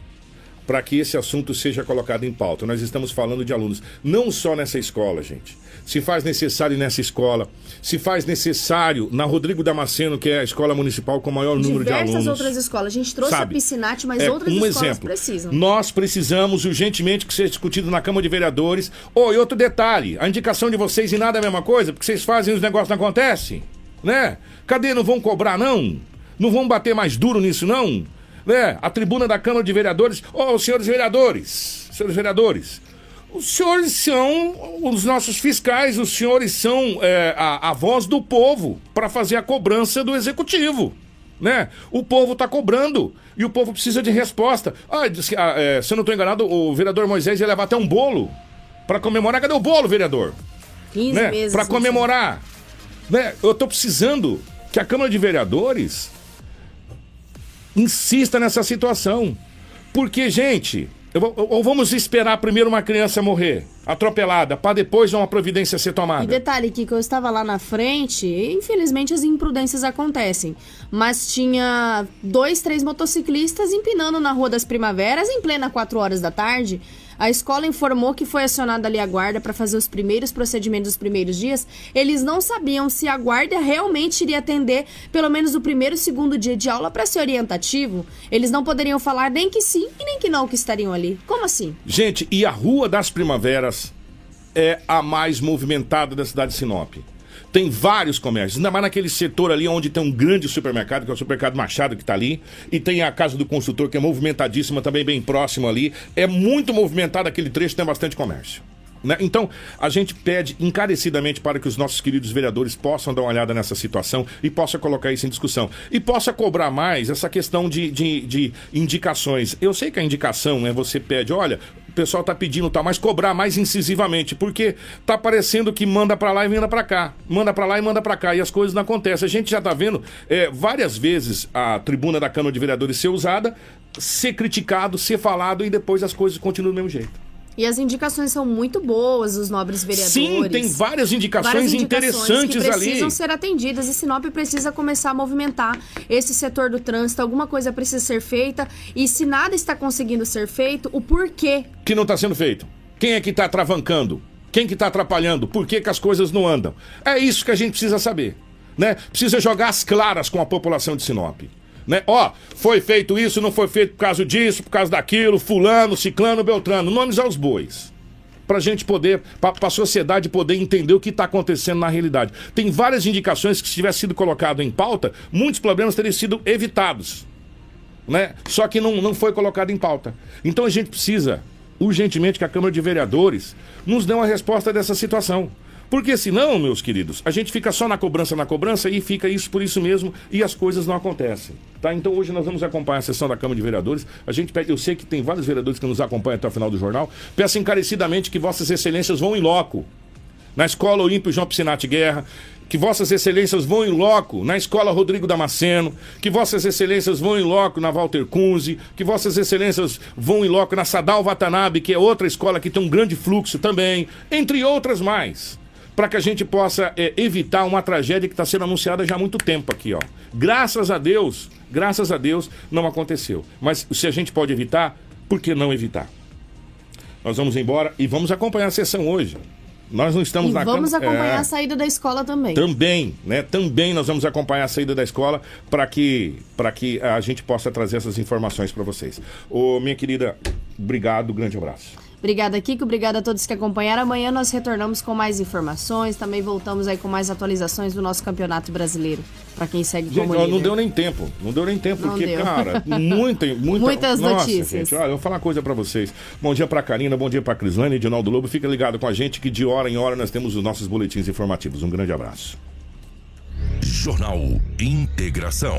Para que esse assunto seja colocado em pauta. Nós estamos falando de alunos, não só nessa escola, gente. Se faz necessário nessa escola, se faz necessário na Rodrigo Damasceno, que é a escola municipal com o maior número de Diversas alunos. outras escolas. A gente trouxe Sabe? a Piscinate, mas É, outras um escolas exemplo. precisam. Nós precisamos urgentemente que seja discutido na Câmara de Vereadores. Oh, e outro detalhe: a indicação de vocês e nada é a mesma coisa, porque vocês fazem e os negócios não acontecem. Né? Cadê? Não vão cobrar, não? Não vão bater mais duro nisso, não? Né? A tribuna da Câmara de Vereadores. Oh, senhores vereadores, senhores vereadores. Os senhores são os nossos fiscais, os senhores são é, a, a voz do povo para fazer a cobrança do executivo. Né? O povo está cobrando e o povo precisa de resposta. Ah, diz que, ah, é, se eu não estou enganado, o vereador Moisés ia levar até um bolo para comemorar. Cadê o bolo, vereador? 15 né? meses. Para comemorar. Né? Eu estou precisando que a Câmara de Vereadores insista nessa situação. Porque, gente, ou vamos esperar primeiro uma criança morrer atropelada, para depois uma providência ser E tomada. detalhe que eu estava lá na frente, e, infelizmente as imprudências acontecem, mas tinha dois, três motociclistas empinando na Rua das Primaveras em plena 4 horas da tarde. A escola informou que foi acionada ali a guarda para fazer os primeiros procedimentos dos primeiros dias. Eles não sabiam se a guarda realmente iria atender pelo menos o primeiro e segundo dia de aula para ser orientativo. Eles não poderiam falar nem que sim e nem que não que estariam ali. Como assim? Gente, e a Rua das Primaveras é a mais movimentada da cidade de Sinop. Tem vários comércios, ainda mais naquele setor ali onde tem um grande supermercado, que é o supermercado Machado que está ali, e tem a Casa do Construtor, que é movimentadíssima, também bem próximo ali. É muito movimentado aquele trecho, tem bastante comércio. Né? Então, a gente pede encarecidamente para que os nossos queridos vereadores possam dar uma olhada nessa situação e possa colocar isso em discussão. E possa cobrar mais essa questão de, de, de indicações. Eu sei que a indicação é você pede, olha, pessoal tá pedindo tal, mas cobrar mais incisivamente, porque tá parecendo que manda para lá e manda para cá, manda para lá e manda para cá e as coisas não acontecem. A gente já tá vendo é, várias vezes a tribuna da Câmara de Vereadores ser usada, ser criticado, ser falado e depois as coisas continuam do mesmo jeito. E as indicações são muito boas, os nobres vereadores. Sim, tem várias indicações, Várias indicações interessantes que precisam ali. ser atendidas e Sinop precisa começar a movimentar esse setor do trânsito. Alguma coisa precisa ser feita e se nada está conseguindo ser feito, o porquê que não está sendo feito? Quem é que está travancando? Quem que está atrapalhando? Por que, que as coisas não andam? É isso que a gente precisa saber. Né? Precisa jogar as claras com a população de Sinop. Né? Ó, foi feito isso, não foi feito por causa disso, por causa daquilo, fulano, ciclano, beltrano, nomes aos bois. Pra gente poder, pra, pra sociedade poder entender o que está acontecendo na realidade. Tem várias indicações que se tivesse sido colocado em pauta, muitos problemas teriam sido evitados né? Só que não, não foi colocado em pauta. Então a gente precisa, urgentemente, que a Câmara de Vereadores nos dê uma resposta dessa situação. Porque senão, meus queridos, a gente fica só na cobrança, na cobrança e fica isso por isso mesmo e as coisas não acontecem. Tá? Então hoje nós vamos acompanhar a sessão da Câmara de Vereadores. A gente pede, eu sei que tem vários vereadores que nos acompanham até o final do jornal. Peço encarecidamente que vossas excelências vão em loco. Na Escola Olímpio João Piscinati Guerra, que vossas excelências vão em loco na Escola Rodrigo Damasceno, que vossas excelências vão em loco na Walter Kunze, que vossas excelências vão em loco na Sadal Watanabe, que é outra escola que tem um grande fluxo também, entre outras mais. Para que a gente possa é, evitar uma tragédia que está sendo anunciada já há muito tempo aqui, ó. Graças a Deus, graças a Deus, não aconteceu. Mas se a gente pode evitar, por que não evitar? Nós vamos embora e vamos acompanhar a sessão hoje. Nós não estamos e na vamos acompanhar É. a saída da escola também. Também, né? Também nós vamos acompanhar a saída da escola para que, para que a gente possa trazer essas informações para vocês. Ô, minha querida, obrigado, grande abraço. Obrigada, Kiko. Obrigada a todos que acompanharam. Amanhã nós retornamos com mais informações. Também voltamos aí com mais atualizações do nosso Campeonato Brasileiro. Para quem segue Gente, como ó, não deu nem tempo. Não deu nem tempo, Não porque, deu. cara, muita, muita... Muitas Nossa, notícias. Gente, olha, eu vou falar uma coisa pra vocês. Bom dia pra Karina, bom dia pra Crislane, Edinaldo Lobo. Fica ligado com a gente que de hora em hora nós temos os nossos boletins informativos. Um grande abraço. Jornal Integração.